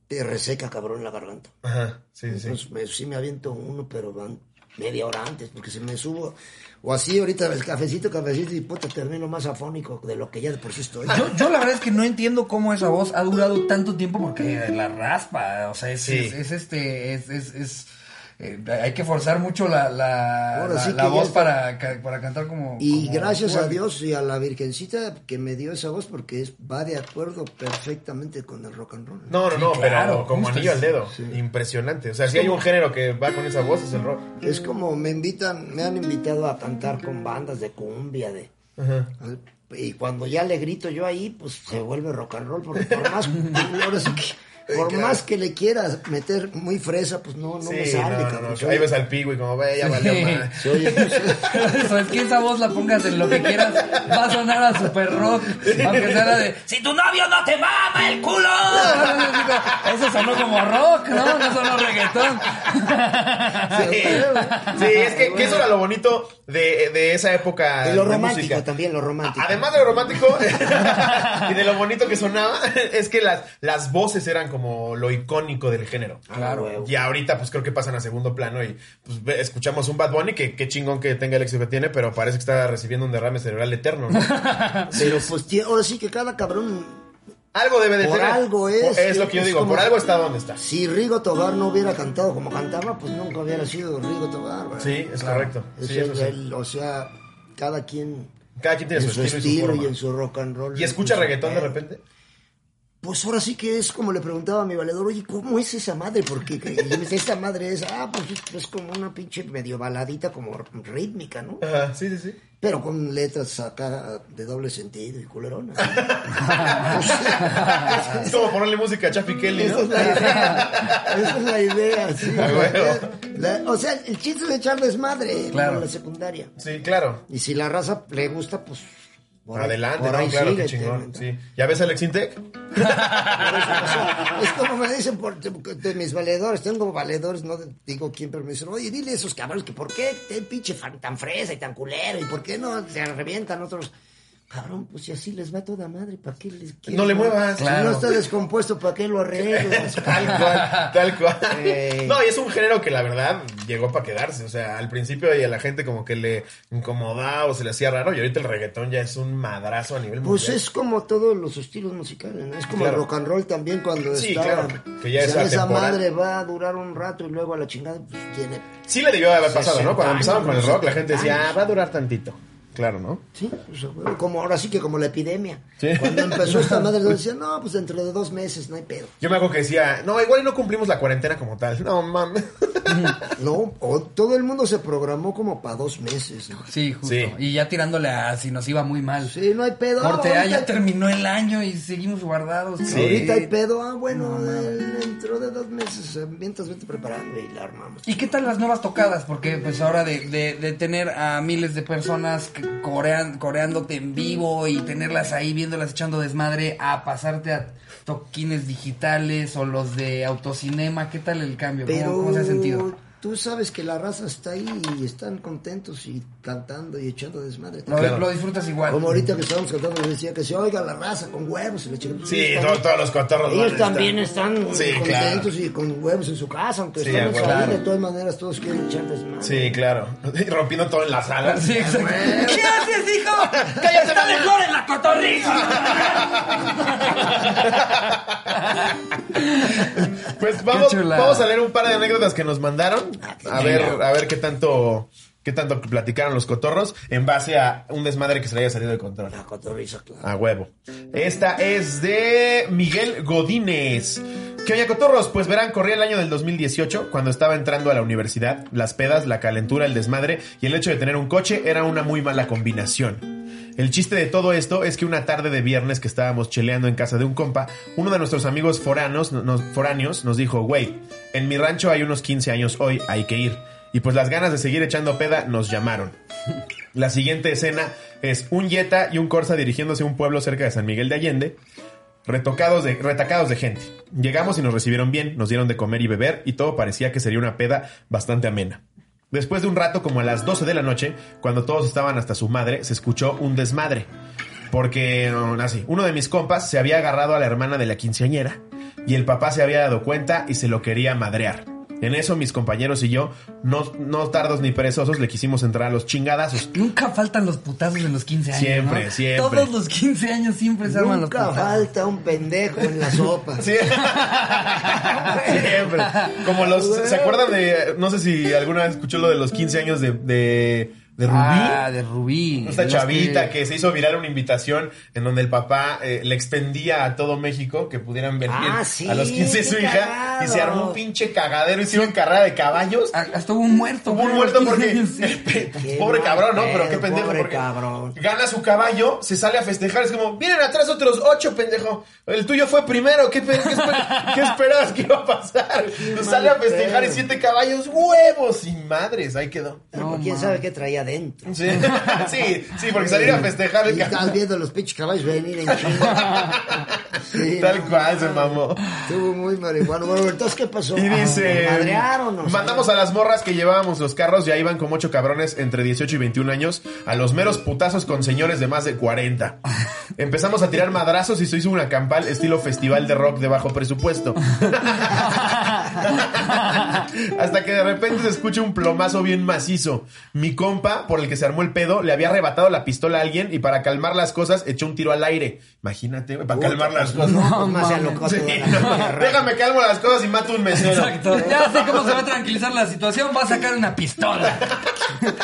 [SPEAKER 4] te reseca cabrón la garganta.
[SPEAKER 1] Ajá, sí, sí,
[SPEAKER 4] me- sí me aviento uno, pero van media hora antes, porque si me subo, o así ahorita el cafecito, cafecito, y puta, termino más afónico de lo que ya de por sí estoy.
[SPEAKER 2] Yo, yo la verdad es que no entiendo cómo esa voz ha durado tanto tiempo porque la raspa, o sea, es,
[SPEAKER 1] Sí.
[SPEAKER 2] es, es este, es, es, es, eh, hay que forzar mucho la, la,
[SPEAKER 4] sí
[SPEAKER 2] voz para, para cantar como...
[SPEAKER 4] Y
[SPEAKER 2] como
[SPEAKER 4] gracias a. Dios y a la Virgencita que me dio esa voz, porque es, va de acuerdo perfectamente con el rock and roll.
[SPEAKER 1] No, no, no,
[SPEAKER 2] claro,
[SPEAKER 1] pero como anillo al dedo. Impresionante. O sea, si hay un género que va con esa voz es el rock.
[SPEAKER 4] Es como me invitan, me han invitado a cantar con bandas de cumbia, de...
[SPEAKER 1] Ajá.
[SPEAKER 4] Y cuando ya le grito yo ahí, pues se vuelve rock and roll, porque por más, ahora sí que- por más que le quieras meter muy fresa, pues no, no me
[SPEAKER 1] Sí,
[SPEAKER 4] sale,
[SPEAKER 1] no, no,
[SPEAKER 4] cabrón.
[SPEAKER 1] no.
[SPEAKER 4] Se
[SPEAKER 1] Ahí ves al pigüey como, ve, ya valió
[SPEAKER 2] Sí.
[SPEAKER 1] más.
[SPEAKER 4] se oye-
[SPEAKER 2] Eso es que esa voz la pongas en lo que quieras, va a sonar a super rock, aunque sea la de Si tu novio no te mama el culo. Eso sonó como rock, ¿no? No sonó reggaetón.
[SPEAKER 1] Sí, Sí, es que, que eso era lo bonito de, de esa época.
[SPEAKER 4] Y lo
[SPEAKER 1] de
[SPEAKER 4] romántico
[SPEAKER 1] música.
[SPEAKER 4] también, lo romántico.
[SPEAKER 1] Además de lo romántico y de lo bonito que sonaba, es que las, las voces eran como lo icónico del género.
[SPEAKER 2] Claro.
[SPEAKER 4] huevo.
[SPEAKER 1] Y ahorita, pues creo que pasan a segundo plano y pues escuchamos un Bad Bunny que qué chingón que tenga el éxito que tiene, pero parece que está recibiendo un derrame cerebral eterno, ¿no?
[SPEAKER 4] Pero pues ahora sí que cada cabrón,
[SPEAKER 1] Algo debe de
[SPEAKER 4] Por
[SPEAKER 1] tener.
[SPEAKER 4] algo es.
[SPEAKER 1] Es lo que yo digo,
[SPEAKER 4] como-
[SPEAKER 1] por algo está donde está.
[SPEAKER 4] si Rigo Tobar no hubiera cantado como cantaba, pues nunca hubiera sido Rigo Tobar. ¿verdad?
[SPEAKER 1] Sí, es correcto.
[SPEAKER 4] Es
[SPEAKER 1] Sí, eso
[SPEAKER 4] el-
[SPEAKER 1] sí.
[SPEAKER 4] el- o sea, cada quien
[SPEAKER 1] Cada quien tiene
[SPEAKER 4] en
[SPEAKER 1] su estilo, y su
[SPEAKER 4] estilo y, en su rock and roll.
[SPEAKER 1] ¿Y escucha reggaetón de repente?
[SPEAKER 4] Pues ahora sí que es como le preguntaba a mi valedor, oye, ¿cómo es esa madre? Porque esta madre es, ah, pues es, como una pinche medio baladita, como rítmica, ¿no?
[SPEAKER 1] Ajá, sí, sí, sí.
[SPEAKER 4] Pero con letras acá de doble sentido y culeronas.
[SPEAKER 1] Es como ponerle música a Chaffy Kelly,
[SPEAKER 4] Esa
[SPEAKER 1] ¿no?
[SPEAKER 4] es la idea. Esa es la idea, sí.
[SPEAKER 1] Bueno.
[SPEAKER 4] La- o sea, el chiste es desmadre
[SPEAKER 2] Claro.
[SPEAKER 4] en la secundaria.
[SPEAKER 1] Sí, claro.
[SPEAKER 4] Y si la raza le gusta, pues. Por
[SPEAKER 1] Adelante, no,
[SPEAKER 4] ahí
[SPEAKER 1] claro, qué
[SPEAKER 4] síguete,
[SPEAKER 1] chingón. Sí. ¿Ya ves Alex Intec?
[SPEAKER 4] Es como me dicen por, de, de mis valedores, tengo valedores, no digo quién, pero me dicen, oye, dile a esos cabrones que por qué te pinche fan tan fresa y tan culero y por qué no se revientan otros. Cabrón, pues si así les va toda madre, ¿para qué les quieres?
[SPEAKER 1] No le muevas.
[SPEAKER 4] Si
[SPEAKER 2] Claro.
[SPEAKER 4] no está descompuesto, ¿para qué lo arreglas?
[SPEAKER 1] Tal cual, tal cual. No, y es un género que la verdad llegó para quedarse. O sea, al principio y a la gente como que le incomodaba o se le hacía raro. Y ahorita el reggaetón ya es un madrazo a nivel
[SPEAKER 4] Pues
[SPEAKER 1] mundial.
[SPEAKER 4] es como todos los estilos musicales, ¿no? Es como
[SPEAKER 1] Claro.
[SPEAKER 4] el rock and roll también cuando
[SPEAKER 1] Sí,
[SPEAKER 4] estaba.
[SPEAKER 1] claro, que ya
[SPEAKER 4] O
[SPEAKER 1] es
[SPEAKER 4] sea, esa
[SPEAKER 1] atemporal.
[SPEAKER 4] madre va a durar un rato y luego a la chingada pues, tiene...
[SPEAKER 1] Sí le debió de haber pasado, ¿no?
[SPEAKER 4] 60
[SPEAKER 1] Cuando empezaron con el
[SPEAKER 4] años,
[SPEAKER 1] rock, la gente
[SPEAKER 4] 70
[SPEAKER 1] decía, ah, va a durar tantito. Claro, ¿no?
[SPEAKER 4] Sí, pues, como ahora sí que como la epidemia.
[SPEAKER 1] Sí.
[SPEAKER 4] Cuando empezó esta madre decía, no, pues dentro de dos meses no hay pedo.
[SPEAKER 1] Yo me acuerdo que decía, no, igual no cumplimos la cuarentena como tal. No, mames.
[SPEAKER 4] No, o- todo el mundo se programó como para dos meses. ¿no?
[SPEAKER 2] Sí, justo.
[SPEAKER 1] Sí.
[SPEAKER 2] Y ya tirándole a si nos iba muy mal.
[SPEAKER 4] Sí, no hay pedo. ah,
[SPEAKER 2] Corte A,
[SPEAKER 4] ahorita-
[SPEAKER 2] ya terminó el año y seguimos guardados.
[SPEAKER 1] Sí.
[SPEAKER 4] Ahorita hay pedo, ah, bueno, dentro de dos meses, mientras vete preparando y la armamos.
[SPEAKER 2] ¿Y qué tal las nuevas tocadas? Porque pues ahora de, de, de tener a miles de personas que corean, coreándote en vivo y tenerlas ahí viéndolas echando desmadre a pasarte a toquines digitales o los de autocinema, ¿qué tal el cambio? ¿Cómo, cómo se ha sentido?
[SPEAKER 4] Tú sabes que la raza está ahí y están contentos y cantando y echando desmadre.
[SPEAKER 2] Lo,
[SPEAKER 1] Claro.
[SPEAKER 2] lo disfrutas igual.
[SPEAKER 4] Como ahorita que estábamos cantando, les decía que se oiga la raza con huevos y le chingada.
[SPEAKER 1] Sí, todos los cotorros.
[SPEAKER 4] Ellos también están
[SPEAKER 1] Sí,
[SPEAKER 4] contentos
[SPEAKER 1] claro.
[SPEAKER 4] y con huevos en su casa, aunque
[SPEAKER 1] Sí,
[SPEAKER 4] ahí, de todas maneras todos quieren echar desmadre.
[SPEAKER 1] Sí, claro. Y rompiendo todo en la sala.
[SPEAKER 2] Sí, exacto. ¿Qué haces, hijo? ¡Cállate, está mejor en la cotorriza!
[SPEAKER 1] Pues vamos, vamos a leer un par de anécdotas que nos mandaron. A ver, a ver qué tanto, qué tanto platicaron los cotorros en base a un desmadre que se le haya salido de control.
[SPEAKER 4] La cotorriza, claro.
[SPEAKER 1] A huevo. Esta es de Miguel Godínez. ¿Qué oye, cotorros? Pues verán, corría el año del 2018, cuando estaba entrando a la universidad. Las pedas, la calentura, el desmadre y el hecho de tener un coche era una muy mala combinación. El chiste de todo esto es que una tarde de viernes que estábamos cheleando en casa de un compa, uno de nuestros amigos foranos, nos, foráneos nos dijo, güey, en mi rancho hay unos 15 años hoy, hay que ir. Y pues las ganas de seguir echando peda nos llamaron. La siguiente escena es un Jetta y un Corsa dirigiéndose a un pueblo cerca de San Miguel de Allende, retocados de, retacados de gente. Llegamos y nos recibieron bien, nos dieron de comer y beber y todo parecía que sería una peda bastante amena. Después de un rato, como a las 12 de la noche, cuando todos estaban hasta su madre, se escuchó un desmadre. Porque, así, uno de mis compas se había agarrado a la hermana de la quinceañera y el papá se había dado cuenta y se lo quería madrear. En eso mis compañeros y yo, no, no tardos ni perezosos, le quisimos entrar a los chingadazos.
[SPEAKER 2] Nunca faltan los putazos en los 15 años.
[SPEAKER 1] Siempre,
[SPEAKER 2] ¿no?
[SPEAKER 1] siempre.
[SPEAKER 2] Todos los 15 años siempre se arman los
[SPEAKER 4] Nunca
[SPEAKER 2] putazos.
[SPEAKER 4] falta un pendejo en la sopa.
[SPEAKER 1] Sí. Siempre. Como los. ¿Se acuerdan de.? No sé si alguna vez escuchó lo de los 15 años de. de, de Rubí.
[SPEAKER 2] Ah, de Rubí.
[SPEAKER 1] Esta chavita que... se hizo viral una invitación en donde el papá eh, le expendía a todo México que pudieran venir
[SPEAKER 4] Ah, sí,
[SPEAKER 1] a los 15 de su hija
[SPEAKER 4] cagado.
[SPEAKER 1] y se armó un pinche cagadero, hicieron carrera de caballos.
[SPEAKER 2] Ah, Hasta hubo un muerto.
[SPEAKER 1] Hubo un muerto porque
[SPEAKER 2] 15 años, sí.
[SPEAKER 4] Qué
[SPEAKER 1] pobre cabrón, ¿no? Pero qué pendejo
[SPEAKER 4] pobre
[SPEAKER 1] porque
[SPEAKER 4] cabrón.
[SPEAKER 1] gana su caballo, se sale a festejar, es como, vienen atrás otros ocho, pendejo. El tuyo fue primero, ¿qué, pe- qué, esper- qué esperabas que iba a pasar? Pues sale a festejar y siete caballos, huevos sin madres, ahí quedó.
[SPEAKER 2] No,
[SPEAKER 4] ¿Quién sabe qué traía adentro?
[SPEAKER 1] Sí, sí, sí, porque salir a festejar el
[SPEAKER 4] Y estás viendo los pinches caballos venir en. Sí,
[SPEAKER 1] Tal
[SPEAKER 4] no,
[SPEAKER 1] cual se mamó.
[SPEAKER 4] Estuvo muy marihuano. Bueno, entonces, ¿qué pasó?
[SPEAKER 1] Y dice,
[SPEAKER 4] ¿Lo madrearon
[SPEAKER 1] mandamos a las morras que llevábamos los carros, ya iban como ocho cabrones entre 18 y 21 años, a los meros putazos con señores de más de 40. Empezamos a tirar madrazos y se hizo una campal estilo festival de rock de bajo presupuesto. Hasta que de repente se escucha un plomazo bien macizo. Mi compa, por el que se armó el pedo, le había arrebatado la pistola a alguien y para calmar las cosas echó un tiro al aire. Imagínate, para calmar las cosas.
[SPEAKER 4] No, pues más se alocó
[SPEAKER 1] Sí, no, déjame calmo las cosas y mato un mesero.
[SPEAKER 2] Exacto. Ya sé cómo se va a tranquilizar la situación. Va a sacar una pistola.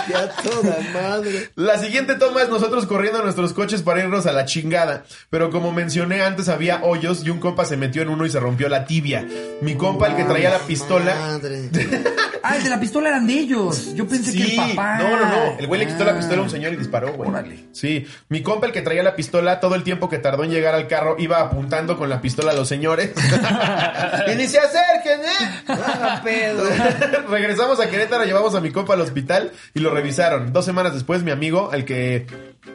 [SPEAKER 4] Ya toda madre.
[SPEAKER 1] La siguiente toma es nosotros corriendo a nuestros coches para irnos a la chingada. Pero como mencioné antes, había hoyos y un compa se metió en uno y se rompió la tibia. Mi compa, el que traía la pistola.
[SPEAKER 4] Madre.
[SPEAKER 2] Ah, el de la pistola eran de ellos. Yo pensé que el papá.
[SPEAKER 1] no, no, no. El güey le quitó la
[SPEAKER 2] Ah.
[SPEAKER 1] pistola a un señor y disparó, güey.
[SPEAKER 2] Órale.
[SPEAKER 1] Sí. Mi compa, el que traía la pistola, todo el tiempo que tardó en llegar al carro, iba apuntando con la pistola a los señores. y ni se acerquen, ¿eh?
[SPEAKER 4] Pedo.
[SPEAKER 1] Regresamos a Querétaro, llevamos a mi compa al hospital y lo revisaron. Dos semanas después, mi amigo, al que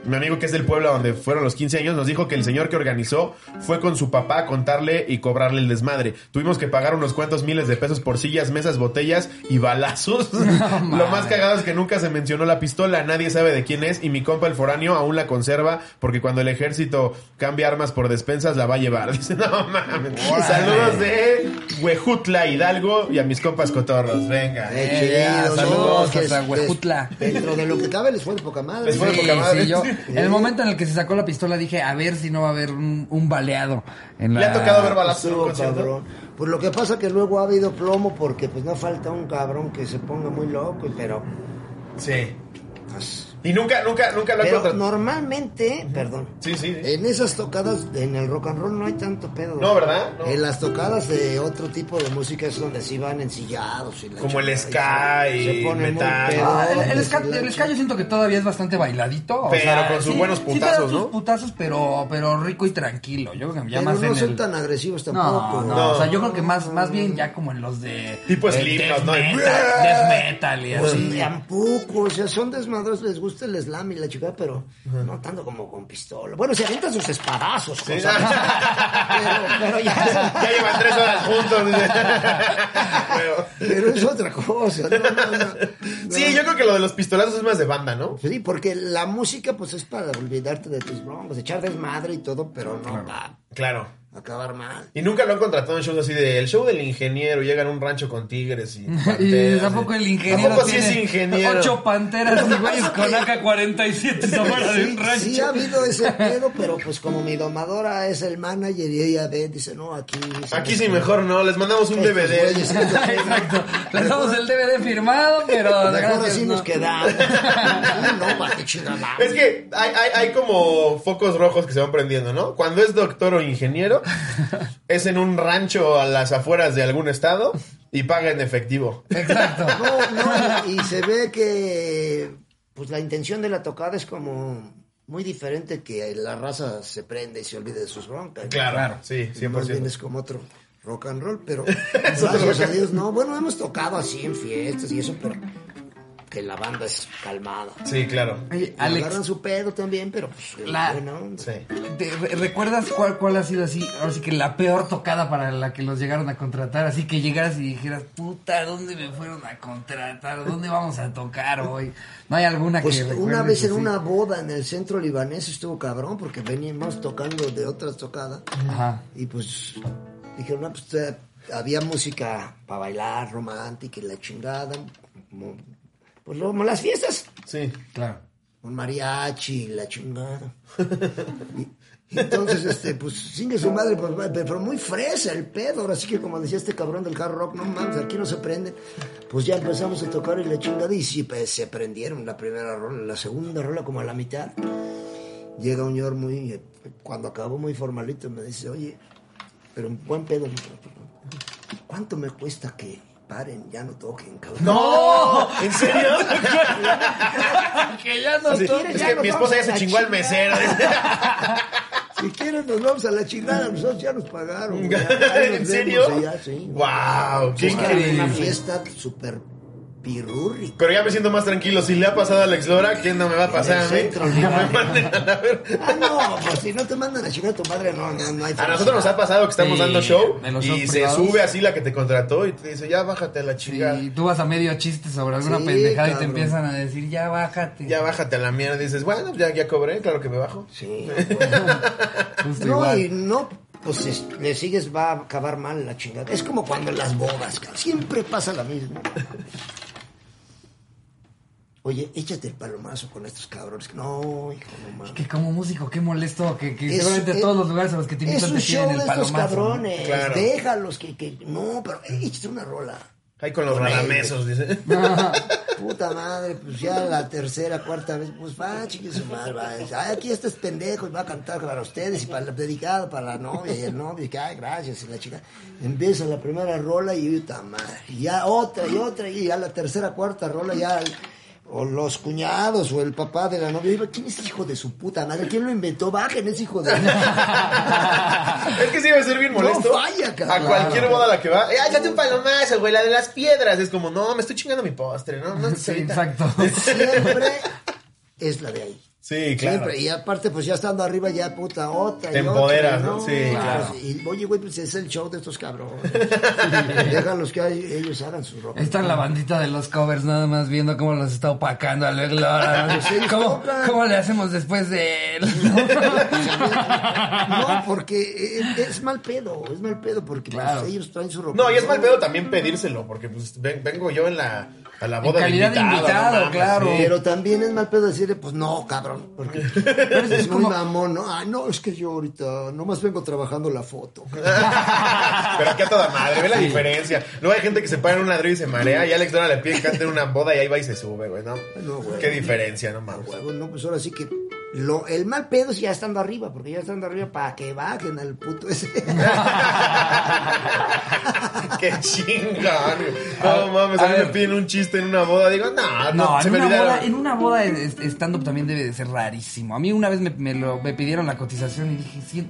[SPEAKER 1] mi amigo que es del pueblo donde fueron los 15 años, nos dijo que el señor que organizó fue con su papá a contarle y cobrarle el desmadre. Tuvimos que pagar unos cuantos miles de pesos por sillas, mesas, botellas y balazos. Lo más cagado es que nunca se mencionó la pistola, nadie sabe de quién es y mi compa el foráneo aún la conserva porque cuando el ejército cambia armas por despensas la va a llevar. Dice, no mames. Saludos de Huejutla, Hidalgo y a mis compas cotorros. Venga.
[SPEAKER 4] Eh,
[SPEAKER 2] saludos
[SPEAKER 4] no,
[SPEAKER 2] hasta Huejutla.
[SPEAKER 4] Dentro de lo que cabe les fue de poca madre.
[SPEAKER 1] Les fue de
[SPEAKER 2] Sí,
[SPEAKER 1] poca madre.
[SPEAKER 2] sí, yo, en el momento en el que se sacó la pistola dije, a ver si no va a haber un, un baleado. En
[SPEAKER 1] ¿Le
[SPEAKER 2] la...
[SPEAKER 1] ha tocado ver balazos
[SPEAKER 4] cabrón. Pues lo que pasa que luego ha habido plomo porque pues no falta un cabrón que se ponga muy loco, pero
[SPEAKER 1] Sí.
[SPEAKER 4] pues,
[SPEAKER 1] Y nunca, nunca, nunca lo ha
[SPEAKER 4] pero normalmente, perdón,
[SPEAKER 1] Sí, sí. sí.
[SPEAKER 4] en esas tocadas en el rock and roll no hay tanto pedo.
[SPEAKER 1] No, ¿verdad? No.
[SPEAKER 4] En las tocadas de otro tipo de música es donde sí van ensillados y la
[SPEAKER 1] Como el ska
[SPEAKER 4] se-
[SPEAKER 1] y
[SPEAKER 4] se pone
[SPEAKER 1] metal.
[SPEAKER 4] pedo,
[SPEAKER 2] Ah, el, el
[SPEAKER 4] pues,
[SPEAKER 2] ska, el ska yo siento que todavía es bastante bailadito. o
[SPEAKER 1] Pero
[SPEAKER 2] sea,
[SPEAKER 1] con sus
[SPEAKER 2] sí-
[SPEAKER 1] buenos
[SPEAKER 2] sí
[SPEAKER 1] putazos,
[SPEAKER 2] sus
[SPEAKER 1] ¿no?
[SPEAKER 2] putazos, pero, pero rico y tranquilo. Yo creo que ya
[SPEAKER 4] Pero
[SPEAKER 2] más
[SPEAKER 4] no
[SPEAKER 2] en
[SPEAKER 4] son
[SPEAKER 2] el...
[SPEAKER 4] tan agresivos
[SPEAKER 2] No,
[SPEAKER 4] tampoco.
[SPEAKER 2] no,
[SPEAKER 1] No.
[SPEAKER 2] o sea, yo creo que más, más bien ya como en los de...
[SPEAKER 1] Tipo Slipknot, ¿no?
[SPEAKER 2] Death metal y
[SPEAKER 4] Pues
[SPEAKER 2] así.
[SPEAKER 4] tampoco, o sea, son desmadros, les gusta el slam y la chica, pero no tanto como con pistola. Bueno, se avientan sus espadazos,
[SPEAKER 1] Sí.
[SPEAKER 4] cosas. pero, pero ya,
[SPEAKER 1] Ya llevan tres horas juntos. Pero-
[SPEAKER 4] pero es otra cosa. No, no, no.
[SPEAKER 1] Sí, yo creo que lo de los pistolazos es más de banda, ¿no?
[SPEAKER 4] Sí, porque la música pues es para olvidarte de tus broncos, echar desmadre y todo, pero no va
[SPEAKER 1] Claro.
[SPEAKER 4] Acabar mal.
[SPEAKER 1] Y nunca lo han contratado en shows así de el show del ingeniero, llegan a un rancho con tigres y
[SPEAKER 2] tampoco el ingeniero
[SPEAKER 1] Tampoco sí
[SPEAKER 2] tiene
[SPEAKER 1] es ingeniero.
[SPEAKER 2] ocho panteras y güeyes con AK-47 afuera de un
[SPEAKER 4] Sí,
[SPEAKER 2] rancho.
[SPEAKER 4] sí ha habido ese pedo, pero pues como mi domadora es el manager y ella ve, dice, no, aquí...
[SPEAKER 1] Aquí sí mejor no, les mandamos un DVD.
[SPEAKER 4] güeyes,
[SPEAKER 2] Exacto. Les damos el DVD firmado, pero
[SPEAKER 4] Mejor
[SPEAKER 2] gracias,
[SPEAKER 4] así
[SPEAKER 2] no.
[SPEAKER 4] nos quedamos. no, chingada.
[SPEAKER 1] Es que hay, hay, hay como focos rojos que se van prendiendo, ¿no? Cuando es doctor o ingeniero, es en un rancho a las afueras de algún estado y paga en efectivo.
[SPEAKER 2] Exacto.
[SPEAKER 4] No, no, y se ve que pues la intención de la tocada es como muy diferente que la raza se prende y se olvide de sus broncas.
[SPEAKER 1] Claro, sí,
[SPEAKER 4] Más bien
[SPEAKER 1] 100%.
[SPEAKER 4] es como otro rock and roll, pero gracias a Dios no. Bueno, hemos tocado así en fiestas y eso, pero que la banda es calmada.
[SPEAKER 1] Sí, claro.
[SPEAKER 2] Oye,
[SPEAKER 4] Agarran
[SPEAKER 2] Alex,
[SPEAKER 4] su pedo también, pero pues
[SPEAKER 2] La-
[SPEAKER 4] buena onda.
[SPEAKER 1] Sí.
[SPEAKER 2] ¿te re- ¿recuerdas cuál, cuál ha sido así? Ahora sí que la peor tocada para la que los llegaron a contratar. Así que llegaras y dijeras, puta, ¿dónde me fueron a contratar? ¿Dónde vamos a tocar hoy? ¿No hay alguna
[SPEAKER 4] Pues
[SPEAKER 2] que
[SPEAKER 4] una vez en
[SPEAKER 2] así?
[SPEAKER 4] una boda en el centro libanés estuvo cabrón porque veníamos tocando de otras tocadas
[SPEAKER 2] Ajá.
[SPEAKER 4] y pues dijeron, no, pues eh, había música para bailar, romántica y la chingada, como, pues como las fiestas,
[SPEAKER 1] Sí.
[SPEAKER 2] Claro.
[SPEAKER 4] con mariachi y la chingada. Y, entonces, este, pues, sigue su madre, pues, pero muy fresa el pedo. Ahora sí que, como decía este cabrón del hard rock, no mames, aquí no se prende. Pues ya empezamos a tocar y la chingada, y sí, pues, se prendieron la primera rola, la segunda rola como a la mitad. Llega un señor muy, eh, cuando acabó muy formalito, me dice, oye, pero un buen pedo, ¿cuánto me cuesta que paren, ya no toquen, cabrón?
[SPEAKER 1] ¡No! ¿En serio?
[SPEAKER 2] que ya no
[SPEAKER 1] Sí,
[SPEAKER 2] to-
[SPEAKER 1] es
[SPEAKER 4] ya
[SPEAKER 1] que
[SPEAKER 4] nos
[SPEAKER 1] mi esposa ya se chingó al mesero.
[SPEAKER 4] Si quieren nos vamos a la chingada, nosotros ya nos pagaron. güey. Ahí nos
[SPEAKER 1] ¿En serio?
[SPEAKER 4] vemos allá, sí.
[SPEAKER 1] ¡Wow! ¡Qué
[SPEAKER 4] era una
[SPEAKER 1] increíble!
[SPEAKER 4] fiesta súper pirurri.
[SPEAKER 1] Pero ya me siento más tranquilo. Si le ha pasado a Alex Lora, ¿qué no me va a pasar a mí?
[SPEAKER 4] centro,
[SPEAKER 1] Que me manden a la ver-
[SPEAKER 4] Ah, no, pues si no te mandan a chingar a tu madre, no, no, no hay
[SPEAKER 1] A nosotros nos ha pasado que estamos
[SPEAKER 2] Sí,
[SPEAKER 1] dando show y se
[SPEAKER 2] privados.
[SPEAKER 1] sube así la que te contrató y te dice, ya bájate a la chingada.
[SPEAKER 2] Y tú vas a medio chiste sobre alguna
[SPEAKER 4] Sí,
[SPEAKER 2] pendejada y te empiezan a decir, ya bájate.
[SPEAKER 1] Ya bájate a la mierda y dices, bueno, ya, ya cobré, claro que me bajo.
[SPEAKER 4] Sí.
[SPEAKER 2] Justo
[SPEAKER 4] No,
[SPEAKER 2] igual.
[SPEAKER 4] y no, pues es- le sigues, va a acabar mal la chingada. Es como cuando las bodas, siempre pasa la misma. Oye, échate el palomazo con estos cabrones. No, hijo, no mames.
[SPEAKER 2] Que como músico, qué molesto, que, que
[SPEAKER 4] Es-
[SPEAKER 2] seguramente
[SPEAKER 4] es-
[SPEAKER 2] todos los lugares a los que te invitan te
[SPEAKER 4] de
[SPEAKER 2] el
[SPEAKER 4] estos
[SPEAKER 2] palomazo. ¿no?
[SPEAKER 4] cabrones.
[SPEAKER 1] Claro.
[SPEAKER 4] Déjalos que, que. No, pero eh, échate una rola.
[SPEAKER 1] Ahí con los ralamesos, dice.
[SPEAKER 4] Puta madre, pues ya la tercera, cuarta vez, pues va, madre, va. Ay, aquí este es pendejo y va a cantar para ustedes y para dedicado para la novia y el novio, y que ay, gracias, y la chica. Empieza la primera rola y puta madre, y ya otra y otra, y ya la tercera, cuarta rola, ya o los cuñados o el papá de la novia, digo, ¿quién es hijo de su puta madre? ¿Quién lo inventó? Bajen ese hijo de...
[SPEAKER 1] es que sí debe ser bien molesto.
[SPEAKER 4] No falla, cabrón.
[SPEAKER 1] A cualquier boda a la que va. ¡Eh, échate un palomazo, güey! La de las piedras. Es como, no, me estoy chingando mi postre, ¿no? no
[SPEAKER 2] Sí, exacto.
[SPEAKER 4] Siempre es la de ahí.
[SPEAKER 1] Sí, claro.
[SPEAKER 4] Siempre. Y aparte, pues ya estando arriba, ya puta, otra.
[SPEAKER 1] Te
[SPEAKER 4] y otra,
[SPEAKER 1] empoderas, ¿no? Sí,
[SPEAKER 4] Pues,
[SPEAKER 1] claro.
[SPEAKER 4] y, oye, güey, pues es el show de estos cabrones. Déjalos que hay- ellos hagan su ropa.
[SPEAKER 2] Está la bandita de los covers nada más viendo cómo los está opacando al verlo. ahora. ¿Cómo, cómo le hacemos después de él?
[SPEAKER 4] No, porque es, es mal pedo, es mal pedo, porque pues,
[SPEAKER 2] Claro.
[SPEAKER 4] ellos traen su ropa.
[SPEAKER 1] No, y es mal pedo también pedírselo, porque pues ven- vengo yo en la, a la boda
[SPEAKER 2] calidad de invitado,
[SPEAKER 1] no mames,
[SPEAKER 2] claro.
[SPEAKER 1] sí.
[SPEAKER 4] Pero también es mal pedo decirle, pues no, cabrón. Porque es muy
[SPEAKER 2] como-
[SPEAKER 4] mamón, ¿no? Ay, no, es que yo ahorita nomás vengo trabajando la foto.
[SPEAKER 1] Pero aquí a toda madre, ve la diferencia. Luego hay gente que se para en un ladrillo y se marea, y Alex Dora le pide que cante en una boda y ahí va y se sube, güey, ¿no?
[SPEAKER 4] No, güey.
[SPEAKER 1] Qué diferencia, no mames.
[SPEAKER 4] No, pues ahora sí que lo, el mal pedo es ya estando arriba, porque ya estando arriba para que bajen al puto ese.
[SPEAKER 1] Qué chingón. No mames, a,
[SPEAKER 2] a
[SPEAKER 1] mí me piden un chiste en una boda, digo, no, no,
[SPEAKER 2] No,
[SPEAKER 1] se
[SPEAKER 2] en
[SPEAKER 1] me
[SPEAKER 2] una, boda, en una boda es- stand-up también debe de ser rarísimo. A mí una vez me, me lo, me pidieron la cotización y dije, sí,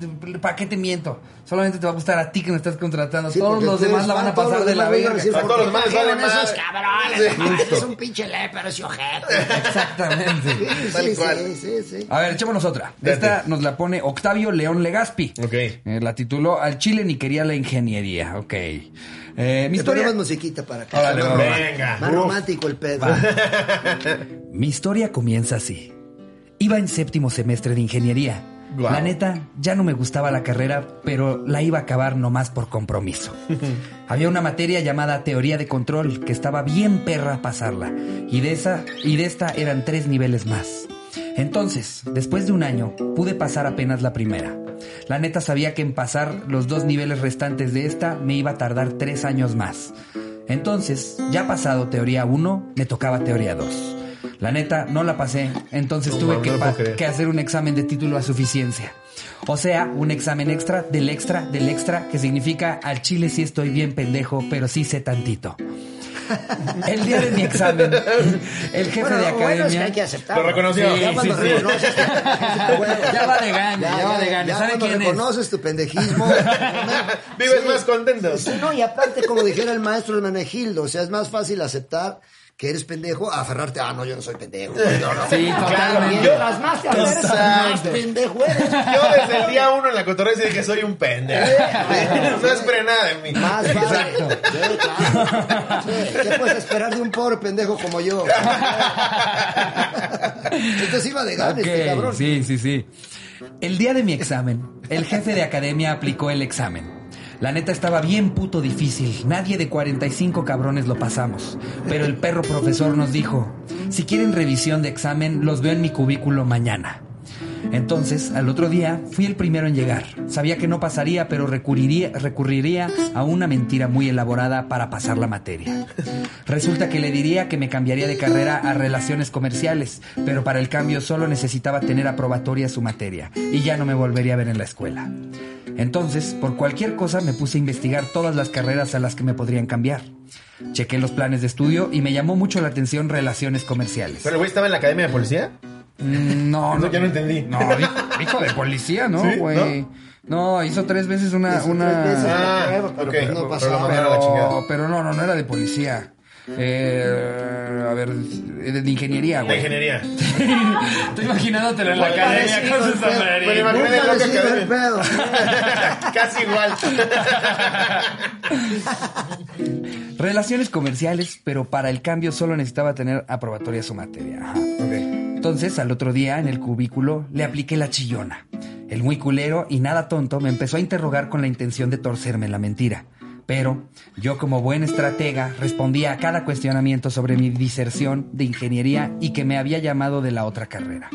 [SPEAKER 2] ¿para qué te miento? Solamente te va a gustar a ti que me estás contratando.
[SPEAKER 4] Sí,
[SPEAKER 2] Todos los demás la van a pasar de la
[SPEAKER 4] van a
[SPEAKER 2] verga.
[SPEAKER 4] decir,
[SPEAKER 1] A todos los demás les vale
[SPEAKER 3] Trajeron esos cabrones.
[SPEAKER 1] Sí.
[SPEAKER 3] Es un pinche lepero ese ojete.
[SPEAKER 2] Exactamente.
[SPEAKER 4] Sí, sí, sí.
[SPEAKER 2] A ver, echémonos otra.
[SPEAKER 1] Date.
[SPEAKER 2] Esta nos la pone Octavio León Legaspi.
[SPEAKER 1] Ok.
[SPEAKER 2] Eh, la tituló Al Chile ni quería la ingeniería. Ok. Eh, mi
[SPEAKER 4] Le
[SPEAKER 2] historia...
[SPEAKER 4] ponemos musiquita para que
[SPEAKER 2] Órale, va.
[SPEAKER 1] Venga.
[SPEAKER 4] más
[SPEAKER 1] Uf.
[SPEAKER 4] romántico el pedo.
[SPEAKER 2] Mi historia comienza así. Iba en séptimo semestre de ingeniería.
[SPEAKER 1] Guau.
[SPEAKER 2] La neta, ya no me gustaba la carrera, pero la iba a acabar nomás por compromiso. Había una materia llamada teoría de control que estaba bien perra pasarla. Y de esa, y de esta eran tres niveles más. Entonces, después de un año, pude pasar apenas la primera. La neta sabía que en pasar los dos niveles restantes de esta me iba a tardar tres años más. Entonces, ya pasado teoría 1, me tocaba teoría 2. La neta, no la pasé, entonces
[SPEAKER 1] No
[SPEAKER 2] tuve que hacer un examen de título a suficiencia. O sea, un examen extra del extra del extra, que significa al chile sí estoy bien pendejo, pero sí sé tantito. El día de mi examen, el jefe
[SPEAKER 3] Bueno,
[SPEAKER 2] de
[SPEAKER 3] lo bueno es que
[SPEAKER 2] academia...
[SPEAKER 3] hay que aceptarlo.
[SPEAKER 1] Lo reconoció.
[SPEAKER 2] Sí,
[SPEAKER 4] Ya cuando
[SPEAKER 2] sí, sí.
[SPEAKER 4] reconoces,
[SPEAKER 2] Ya va de gane, ya, va de gane.
[SPEAKER 4] ya
[SPEAKER 2] ¿Sabe
[SPEAKER 4] cuando
[SPEAKER 2] quién es?
[SPEAKER 4] reconoces tu pendejismo.
[SPEAKER 1] Vives
[SPEAKER 4] Sí.
[SPEAKER 1] más contento.
[SPEAKER 4] Sí, no, y aparte, como dijera el maestro Hermenegildo, o sea, es más fácil aceptar que eres pendejo a aferrarte, ah, no, yo no soy pendejo. No, no.
[SPEAKER 2] Sí, totalmente.
[SPEAKER 3] Más te aferres, más
[SPEAKER 4] pendejo eres.
[SPEAKER 1] Yo desde el día uno en la cotorreza dije que soy un pendejo. No esperé nada de mí.
[SPEAKER 4] Más vale. Sí, claro. Sí, ¿Qué puedes esperar de un pobre pendejo como yo? Entonces iba de gane este
[SPEAKER 2] Ok,
[SPEAKER 4] cabrón.
[SPEAKER 2] Sí, sí, sí. El día de mi examen, el jefe de academia aplicó el examen. La neta estaba bien puto difícil. Nadie de 45 cabrones lo pasamos. Pero el perro profesor nos dijo, si quieren revisión de examen, los veo en mi cubículo mañana. Entonces, al otro día, fui el primero en llegar. Sabía que no pasaría, pero recurriría, recurriría a una mentira muy elaborada para pasar la materia. Resulta que le diría que me cambiaría de carrera a relaciones comerciales, pero para el cambio solo necesitaba tener aprobatoria su materia y ya no me volvería a ver en la escuela. Entonces, por cualquier cosa me puse a investigar todas las carreras a las que me podrían cambiar. Chequé los planes de estudio y me llamó mucho la atención relaciones comerciales.
[SPEAKER 1] ¿Pero el güey estaba en la academia de policía?
[SPEAKER 2] Mm, No,
[SPEAKER 1] Eso ya no entendí.
[SPEAKER 2] No, dijo de policía, ¿no,
[SPEAKER 1] ¿Sí?
[SPEAKER 2] güey? ¿No? hizo tres veces una...
[SPEAKER 4] Hizo
[SPEAKER 2] una...
[SPEAKER 4] tres veces.
[SPEAKER 1] Ah,
[SPEAKER 4] Pero,
[SPEAKER 1] ok.
[SPEAKER 4] pues, no
[SPEAKER 1] Pero
[SPEAKER 4] pasaba.
[SPEAKER 2] Pero, pero no, no, no era de policía. Eh, a ver, de, de ingeniería,
[SPEAKER 1] De
[SPEAKER 2] güey.
[SPEAKER 1] ingeniería.
[SPEAKER 2] Estoy imaginándotelo en la academia con su sombrerito.
[SPEAKER 1] Loca
[SPEAKER 4] parecido el pedo.
[SPEAKER 1] Casi igual.
[SPEAKER 2] Relaciones comerciales, pero para el cambio solo necesitaba tener aprobatoria su materia. Ajá.
[SPEAKER 1] Ok.
[SPEAKER 2] Entonces, al otro día, en el cubículo, le apliqué la chillona. El muy culero y nada tonto me empezó a interrogar con la intención de torcerme la mentira. Pero yo como buen estratega respondía a cada cuestionamiento sobre mi diserción de ingeniería y que me había llamado de la otra carrera.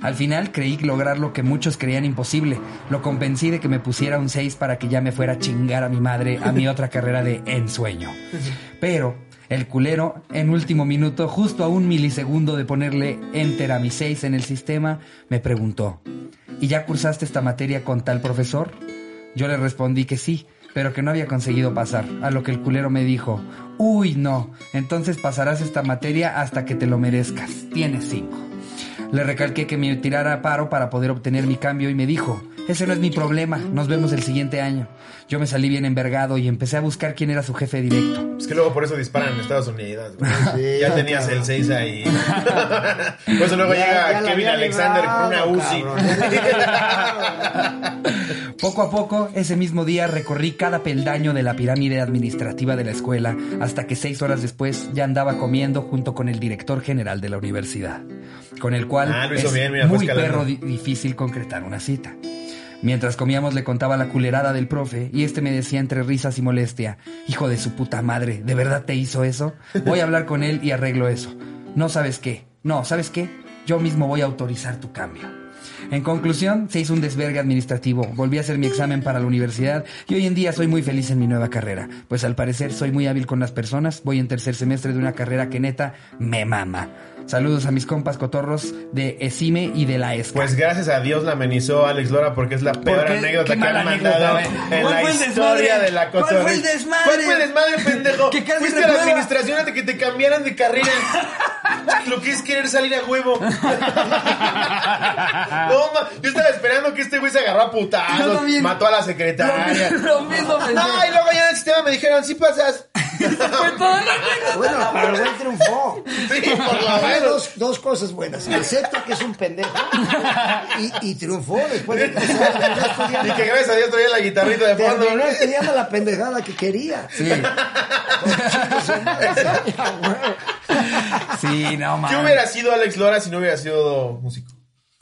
[SPEAKER 2] Al final creí lograr lo que muchos creían imposible. Lo convencí de que me pusiera un 6 para que ya me fuera a chingar a mi madre a mi otra carrera de ensueño. Pero el culero, en último minuto, justo a un milisegundo de ponerle enter a mi 6 en el sistema, me preguntó, ¿y ya cursaste esta materia con tal profesor? Yo le respondí que sí, pero que no había conseguido pasar, a lo que el culero me dijo, uy no, entonces pasarás esta materia hasta que te lo merezcas, tienes cinco. Le recalqué que me tirara a paro para poder obtener mi cambio y me dijo, ese no es mi problema, nos vemos el siguiente año. Yo me salí bien envergado y empecé a buscar quién era su jefe directo.
[SPEAKER 1] Es que luego por eso disparan en Estados Unidos.
[SPEAKER 4] Sí,
[SPEAKER 1] ya tenías
[SPEAKER 4] cabrón.
[SPEAKER 1] el 6 ahí. por eso luego
[SPEAKER 4] Ya-
[SPEAKER 1] llega
[SPEAKER 4] ya
[SPEAKER 1] Kevin Alexander con una UCI.
[SPEAKER 2] Poco a poco, ese mismo día recorrí cada peldaño de la pirámide administrativa de la escuela hasta que seis horas después ya andaba comiendo junto con el director general de la universidad, con el cual
[SPEAKER 1] Ah,
[SPEAKER 2] es
[SPEAKER 1] bien, mira, fue
[SPEAKER 2] muy perro di- difícil concretar una cita. Mientras comíamos le contaba la culerada del profe y este me decía entre risas y molestia, hijo de su puta madre, ¿de verdad te hizo eso? Voy a hablar con él y arreglo eso. No sabes qué, no, ¿sabes qué? Yo mismo voy a autorizar tu cambio. En conclusión, se hizo un desvergue administrativo, volví a hacer mi examen para la universidad y hoy en día soy muy feliz en mi nueva carrera, pues al parecer soy muy hábil con las personas, voy en tercer semestre de una carrera que neta me mama. Saludos a mis compas cotorros de ESIME y de la ESCA.
[SPEAKER 1] Pues gracias a Dios la amenizó Alex Lora porque es la peor
[SPEAKER 2] qué?
[SPEAKER 1] anécdota
[SPEAKER 2] Qué
[SPEAKER 1] que han mandado en
[SPEAKER 2] ¿Cuál
[SPEAKER 1] la historia de la
[SPEAKER 2] ¿Cuál fue el desmadre?
[SPEAKER 1] ¿Cuál fue el desmadre, pendejo?
[SPEAKER 2] ¿Qué casi
[SPEAKER 1] Fuiste a la administración antes de que te cambiaran de carrera. Lo que es querer salir a huevo. no, ma, yo estaba esperando que este güey se agarró a
[SPEAKER 2] también.
[SPEAKER 1] mató a la secretaria.
[SPEAKER 2] Lo mismo pensé.
[SPEAKER 1] No, y luego ya en el sistema me dijeron, sí pasas.
[SPEAKER 4] Bueno, pero el güey triunfó.
[SPEAKER 1] Sí, por lo menos.
[SPEAKER 4] dos, dos cosas buenas. Acepta que es un pendejo y, y triunfó después de que se terminó estudiando,
[SPEAKER 1] Y que gracias a Dios traía la guitarrita de fondo.
[SPEAKER 4] terminó estudiando la pendejada que quería.
[SPEAKER 2] Sí. Sí, no
[SPEAKER 1] ¿Qué
[SPEAKER 2] mames.
[SPEAKER 1] hubiera sido Alex Lora si no hubiera sido músico?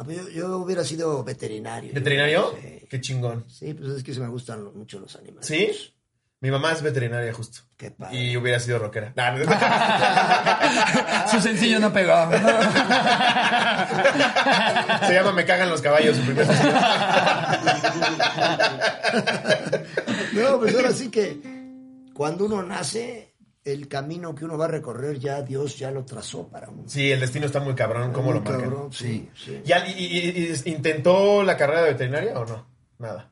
[SPEAKER 4] Yo, yo hubiera sido veterinario.
[SPEAKER 1] ¿Veterinario?
[SPEAKER 4] Sí.
[SPEAKER 1] Qué chingón.
[SPEAKER 4] Sí, pues es que se me gustan mucho los animales.
[SPEAKER 1] ¿Sí? Mi mamá es veterinaria justo.
[SPEAKER 4] Qué padre.
[SPEAKER 1] Y hubiera sido rockera. Nah, no.
[SPEAKER 2] Su sencillo no pegó.
[SPEAKER 1] Se llama Me cagan los caballos. su primer sencillo.
[SPEAKER 4] No, pues ahora sí que cuando uno nace, el camino que uno va a recorrer ya Dios ya lo trazó para uno.
[SPEAKER 1] Sí, el destino está muy cabrón. ¿Cómo lo marcan?
[SPEAKER 4] cabrón, sí, sí.
[SPEAKER 1] ¿Y, al- y- y- y- intentó la carrera de veterinaria o no? Nada.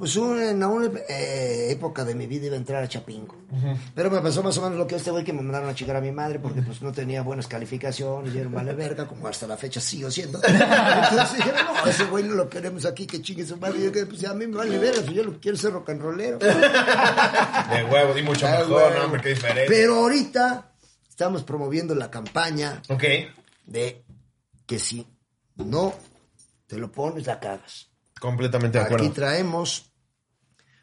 [SPEAKER 4] Pues un- en una eh, época de mi vida iba a entrar a Chapingo. Pero me pasó más o menos lo que este güey que me mandaron a chicar a mi madre porque pues no tenía buenas calificaciones y era un vale verga, como hasta la fecha sigo siendo. Entonces dijeron, no, ese güey no lo queremos aquí, que chingue su madre. Y yo que pues a mí me vale verga, pues, yo lo que quiero es ser rock and rollero.
[SPEAKER 1] De huevo, y mucho
[SPEAKER 4] Ah,
[SPEAKER 1] mejor. ¿no? Hombre, qué diferente.
[SPEAKER 4] Pero ahorita estamos promoviendo la campaña
[SPEAKER 1] Ok.
[SPEAKER 4] de que si no te lo pones, la cagas.
[SPEAKER 1] Completamente de
[SPEAKER 4] Aquí
[SPEAKER 1] acuerdo.
[SPEAKER 4] traemos.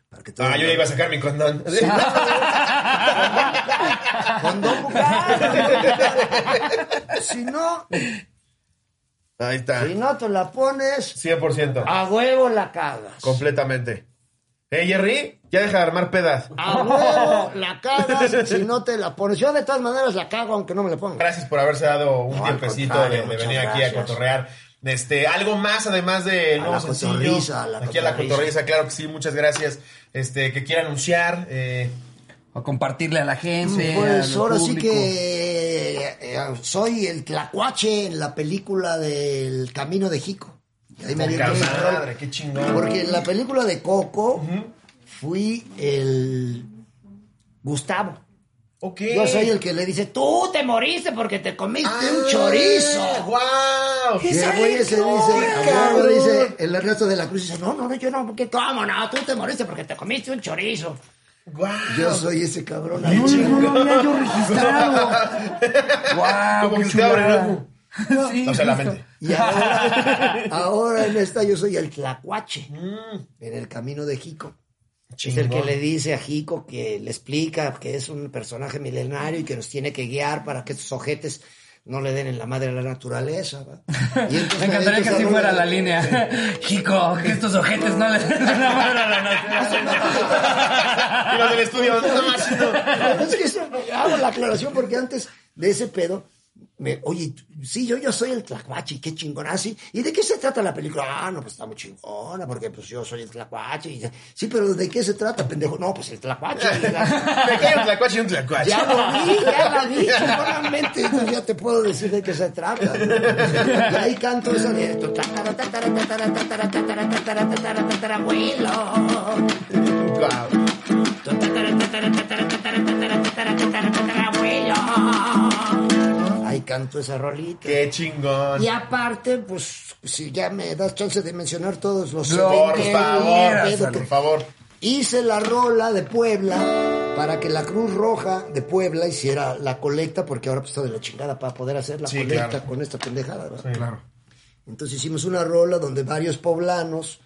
[SPEAKER 4] Para que todo
[SPEAKER 1] Ah, yo ya iba a sacar mi condón.
[SPEAKER 4] Condón, Si no,
[SPEAKER 1] Ahí está.
[SPEAKER 4] si no te la pones,
[SPEAKER 1] 100%.
[SPEAKER 4] a huevo la cagas.
[SPEAKER 1] Completamente. Eh, Jerry, ya deja de armar pedas.
[SPEAKER 4] A huevo la cagas si no te la pones. Yo de todas maneras la cago aunque no me la ponga.
[SPEAKER 1] Gracias por haberse dado un
[SPEAKER 4] No,
[SPEAKER 1] tiempecito de, de venir aquí a cotorrear. Este, algo más además del
[SPEAKER 4] A
[SPEAKER 1] nuevo
[SPEAKER 4] la
[SPEAKER 1] sencillo.
[SPEAKER 4] la
[SPEAKER 1] aquí a la
[SPEAKER 4] cotorriza.
[SPEAKER 1] claro que sí, muchas gracias. Este, que quiera anunciar. Eh,
[SPEAKER 2] O compartirle a la gente.
[SPEAKER 4] Pues
[SPEAKER 2] al
[SPEAKER 4] ahora sí que eh, soy el tlacuache en la película del Camino de Jico. Y ahí me
[SPEAKER 1] madre, qué chingón.
[SPEAKER 4] Porque en la película de Coco fui el Gustavo.
[SPEAKER 1] Ok.
[SPEAKER 4] Yo soy el que le dice, tú te moriste porque te comiste
[SPEAKER 1] Ah,
[SPEAKER 4] un chorizo.
[SPEAKER 1] ¡Wow!
[SPEAKER 4] Y el güey ese dice, el Ernesto de la Cruz dice, no, no, no, yo no, porque cómo no, tú te moriste porque te comiste un chorizo.
[SPEAKER 1] ¡Wow!
[SPEAKER 4] Yo soy ese cabrón.
[SPEAKER 2] No, no, no, había yo registrado. Guau,
[SPEAKER 1] Como que se te abre el
[SPEAKER 2] chulada.
[SPEAKER 1] ojo.
[SPEAKER 2] Sí,
[SPEAKER 1] O sea, la
[SPEAKER 2] justo.
[SPEAKER 1] mente.
[SPEAKER 4] Y ahora, ahora en esta yo soy el tlacuache,
[SPEAKER 1] Mm,
[SPEAKER 4] en el camino de Jico. Es el que le dice a Jico que le explica que es un personaje milenario y que nos tiene que guiar para que estos ojetes no le den en la madre a la naturaleza. ¿va? Y entonces
[SPEAKER 2] Me encantaría que así fuera la línea. Chico, que estos ojetes no le den la mano a la naturaleza.
[SPEAKER 1] Y los del estudio, no más.
[SPEAKER 4] Es que eso- hago la aclaración porque antes de ese pedo, me, oye, sí, yo, yo soy el tlacuache, qué chingón, así. ¿Y de qué se trata la película? Ah, no, pues está muy chingona, porque pues yo soy el tlacuache. Y, sí, pero ¿de qué se trata, pendejo? No, pues el tlacuache.
[SPEAKER 1] un tlacuache y un tlacuache.
[SPEAKER 4] ya lo vi, ya la vi, chingonamente. Entonces ya te puedo decir de qué se trata. Y ahí canto esa de...
[SPEAKER 1] Wow.
[SPEAKER 4] Ahí canto esa rolita.
[SPEAKER 1] Qué chingón.
[SPEAKER 4] Y aparte, pues, si ya me das chance de mencionar todos los...
[SPEAKER 2] Lo
[SPEAKER 1] Por favor,
[SPEAKER 4] que-
[SPEAKER 1] por favor.
[SPEAKER 4] Hice la rola de Puebla para que la Cruz Roja de Puebla hiciera la colecta, porque ahora pues está de la chingada para poder hacer la
[SPEAKER 1] Sí,
[SPEAKER 4] colecta
[SPEAKER 1] claro.
[SPEAKER 4] con esta pendejada. ¿verdad?
[SPEAKER 2] Claro.
[SPEAKER 4] Entonces hicimos una rola donde varios poblanos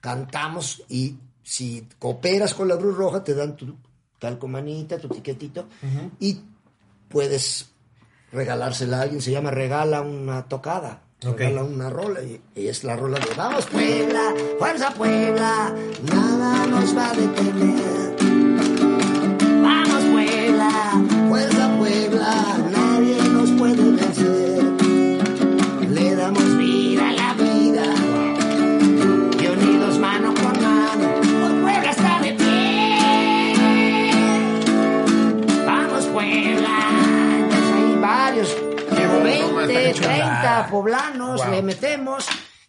[SPEAKER 4] cantamos y si cooperas con la Cruz Roja te dan tu calcomanita, tu tiquetito y puedes regalársela a alguien. Se llama Regala una tocada. Regala una rola y, y es la rola de Vamos Puebla, Fuerza Puebla, nada nos va a detener. Vamos Puebla, Fuerza Puebla,
[SPEAKER 1] bueno,
[SPEAKER 4] 20,
[SPEAKER 1] está
[SPEAKER 4] 30 poblanos
[SPEAKER 1] Wow.
[SPEAKER 4] le metemos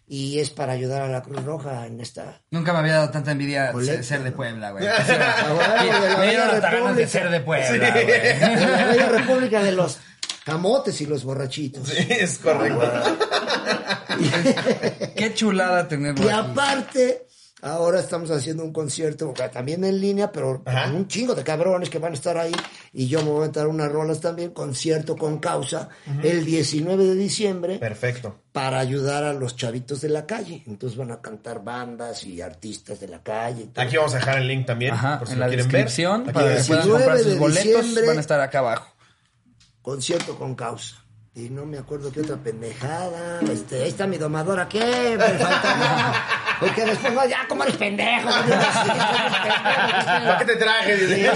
[SPEAKER 4] y es para ayudar a la Cruz Roja en esta
[SPEAKER 2] Nunca me había dado tanta envidia
[SPEAKER 4] Colecta.
[SPEAKER 2] ser, de Puebla, güey. Me dieron
[SPEAKER 4] Bella
[SPEAKER 2] hasta ganas de
[SPEAKER 4] República.
[SPEAKER 2] ser de Puebla, güey.
[SPEAKER 4] la bella república de los camotes y los borrachitos.
[SPEAKER 1] Sí, es correcto.
[SPEAKER 2] Qué chulada tenerlo
[SPEAKER 4] Y
[SPEAKER 2] aquí.
[SPEAKER 4] aparte, ahora estamos haciendo un concierto también en línea, pero
[SPEAKER 1] Ajá.
[SPEAKER 4] con un chingo de cabrones que van a estar ahí. Y yo me voy a meter unas rolas también, concierto con causa, el 19 de diciembre,
[SPEAKER 1] Perfecto.
[SPEAKER 4] para ayudar a los chavitos de la calle. Entonces van a cantar bandas y artistas de la calle. y todo.
[SPEAKER 1] Aquí vamos a dejar el link también.
[SPEAKER 2] Ajá,
[SPEAKER 1] por si
[SPEAKER 2] en
[SPEAKER 1] lo
[SPEAKER 2] la
[SPEAKER 1] quieren
[SPEAKER 2] descripción
[SPEAKER 1] ver. Aquí
[SPEAKER 2] para que puedan comprar
[SPEAKER 4] 19
[SPEAKER 2] sus
[SPEAKER 4] de
[SPEAKER 2] boletos
[SPEAKER 4] diciembre.
[SPEAKER 2] van a estar acá abajo.
[SPEAKER 4] concierto con causa. Y no me acuerdo qué otra pendejada. Este, ahí está mi domadora, ¿qué? Me falta. Porque después va, ya, como eres pendejo.
[SPEAKER 1] ¿Para qué te traje? Dice.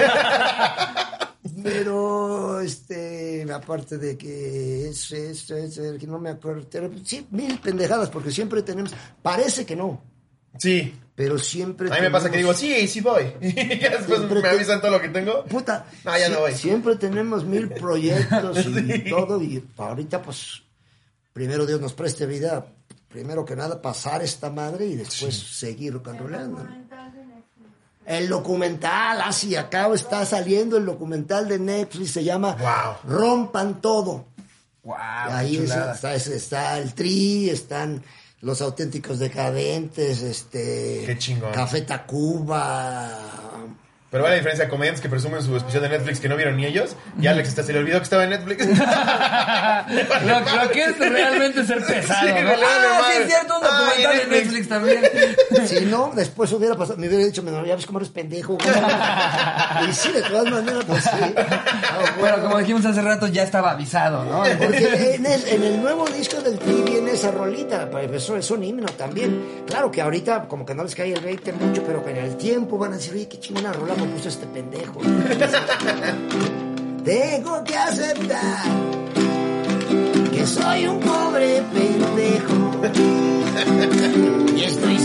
[SPEAKER 4] Pero, este, aparte de que es, es, es, es, que no me acuerdo. Sí, mil pendejadas, porque siempre tenemos. Parece que no,
[SPEAKER 1] Sí.
[SPEAKER 4] pero siempre.
[SPEAKER 1] A mí me pasa que digo, sí, sí voy. Y ya después me avisan todo lo que tengo.
[SPEAKER 4] Puta,
[SPEAKER 1] No, ya no voy.
[SPEAKER 4] siempre tenemos mil proyectos y
[SPEAKER 1] Sí.
[SPEAKER 4] todo, y ahorita, pues, primero Dios nos preste vida, primero que nada pasar esta madre y después seguir and rollando. El documental, así acá está saliendo el documental de Netflix, se llama
[SPEAKER 1] Wow.
[SPEAKER 4] Rompan Todo.
[SPEAKER 2] Wow,
[SPEAKER 4] Ahí es- está, es- está el Tri, están los auténticos decadentes, este
[SPEAKER 1] Qué chingón.
[SPEAKER 4] Café Tacuba,
[SPEAKER 1] Pero vale la diferencia de comediantes que presumen su especial de Netflix que no vieron ni ellos. Y Alex hasta se le olvidó que estaba en Netflix.
[SPEAKER 2] lo, lo que es realmente ser pesado,
[SPEAKER 1] Sí,
[SPEAKER 2] ¿no?
[SPEAKER 1] vale
[SPEAKER 2] Ah, sí, es cierto, un documental de
[SPEAKER 1] Netflix.
[SPEAKER 2] Netflix también.
[SPEAKER 4] Si no, después hubiera pasado, me hubiera dicho, "Menor, ya ves cómo eres pendejo. güey". y sí, de todas maneras, pues sí.
[SPEAKER 2] Bueno, como dijimos hace rato, ya estaba avisado, ¿no?
[SPEAKER 4] Porque en el, en el nuevo disco del Tri viene esa rolita, pues eso es un himno también. Claro que ahorita como que no les cae el 20 mucho, pero que en el tiempo van a decir, oye, qué chingona rola me puso este pendejo. Tengo que aceptar que soy un pobre pendejo. Y estoy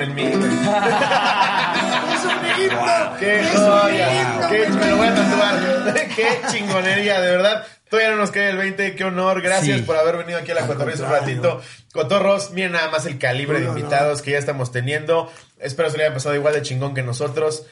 [SPEAKER 1] En mí. güey.
[SPEAKER 4] Es un himno.
[SPEAKER 1] ¡Qué
[SPEAKER 4] es
[SPEAKER 1] joya!
[SPEAKER 4] himno,
[SPEAKER 1] ¡Qué,
[SPEAKER 4] me
[SPEAKER 1] me lo voy a tatuar! ¡Qué chingonería, de verdad! Todavía no nos cae el 20, qué honor. Gracias
[SPEAKER 2] Sí.
[SPEAKER 1] por haber venido aquí a la
[SPEAKER 4] Al
[SPEAKER 1] Cotorrisa un ratito. Cotorros, miren nada más el calibre de
[SPEAKER 4] No, no, no.
[SPEAKER 1] invitados que ya estamos teniendo. Espero se le haya pasado igual de chingón que nosotros.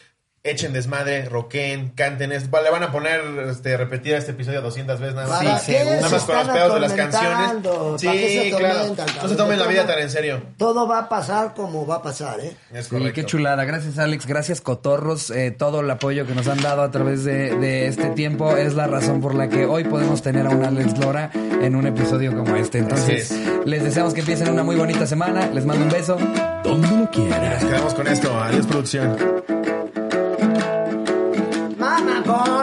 [SPEAKER 1] Echen desmadre, roquen, canten. Es- le van a poner, este, repetir este episodio 200 veces nada más.
[SPEAKER 5] ¿Para
[SPEAKER 2] Sí.
[SPEAKER 1] Nada más con los pedos de las canciones.
[SPEAKER 5] ¿Para qué se
[SPEAKER 1] Sí, claro. No se tomen la vida tan en serio.
[SPEAKER 5] Todo va a pasar como va a pasar, ¿eh?
[SPEAKER 1] Es
[SPEAKER 2] Sí, qué chulada. Gracias, Alex. Gracias, Cotorros. Eh, todo el apoyo que nos han dado a través de, de este tiempo es la razón por la que hoy podemos tener a un Alex Lora en un episodio como este. Entonces, les deseamos que empiecen una muy bonita semana. Les mando un beso. Donde lo quiera.
[SPEAKER 1] Nos quedamos con esto. Adiós, producción.
[SPEAKER 4] Mamá,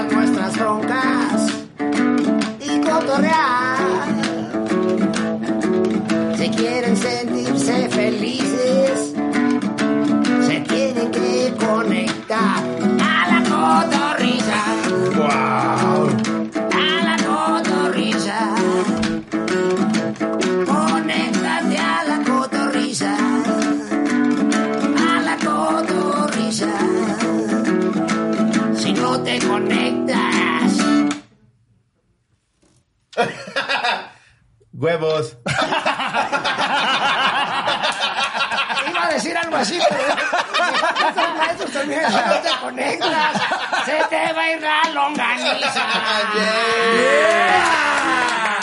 [SPEAKER 4] nuestras broncas y cotorrear.
[SPEAKER 1] huevos.
[SPEAKER 4] Iba a decir algo así, pero estos maestros también no te conectas. Se te va a ir la longaniza. Yeah. Yeah.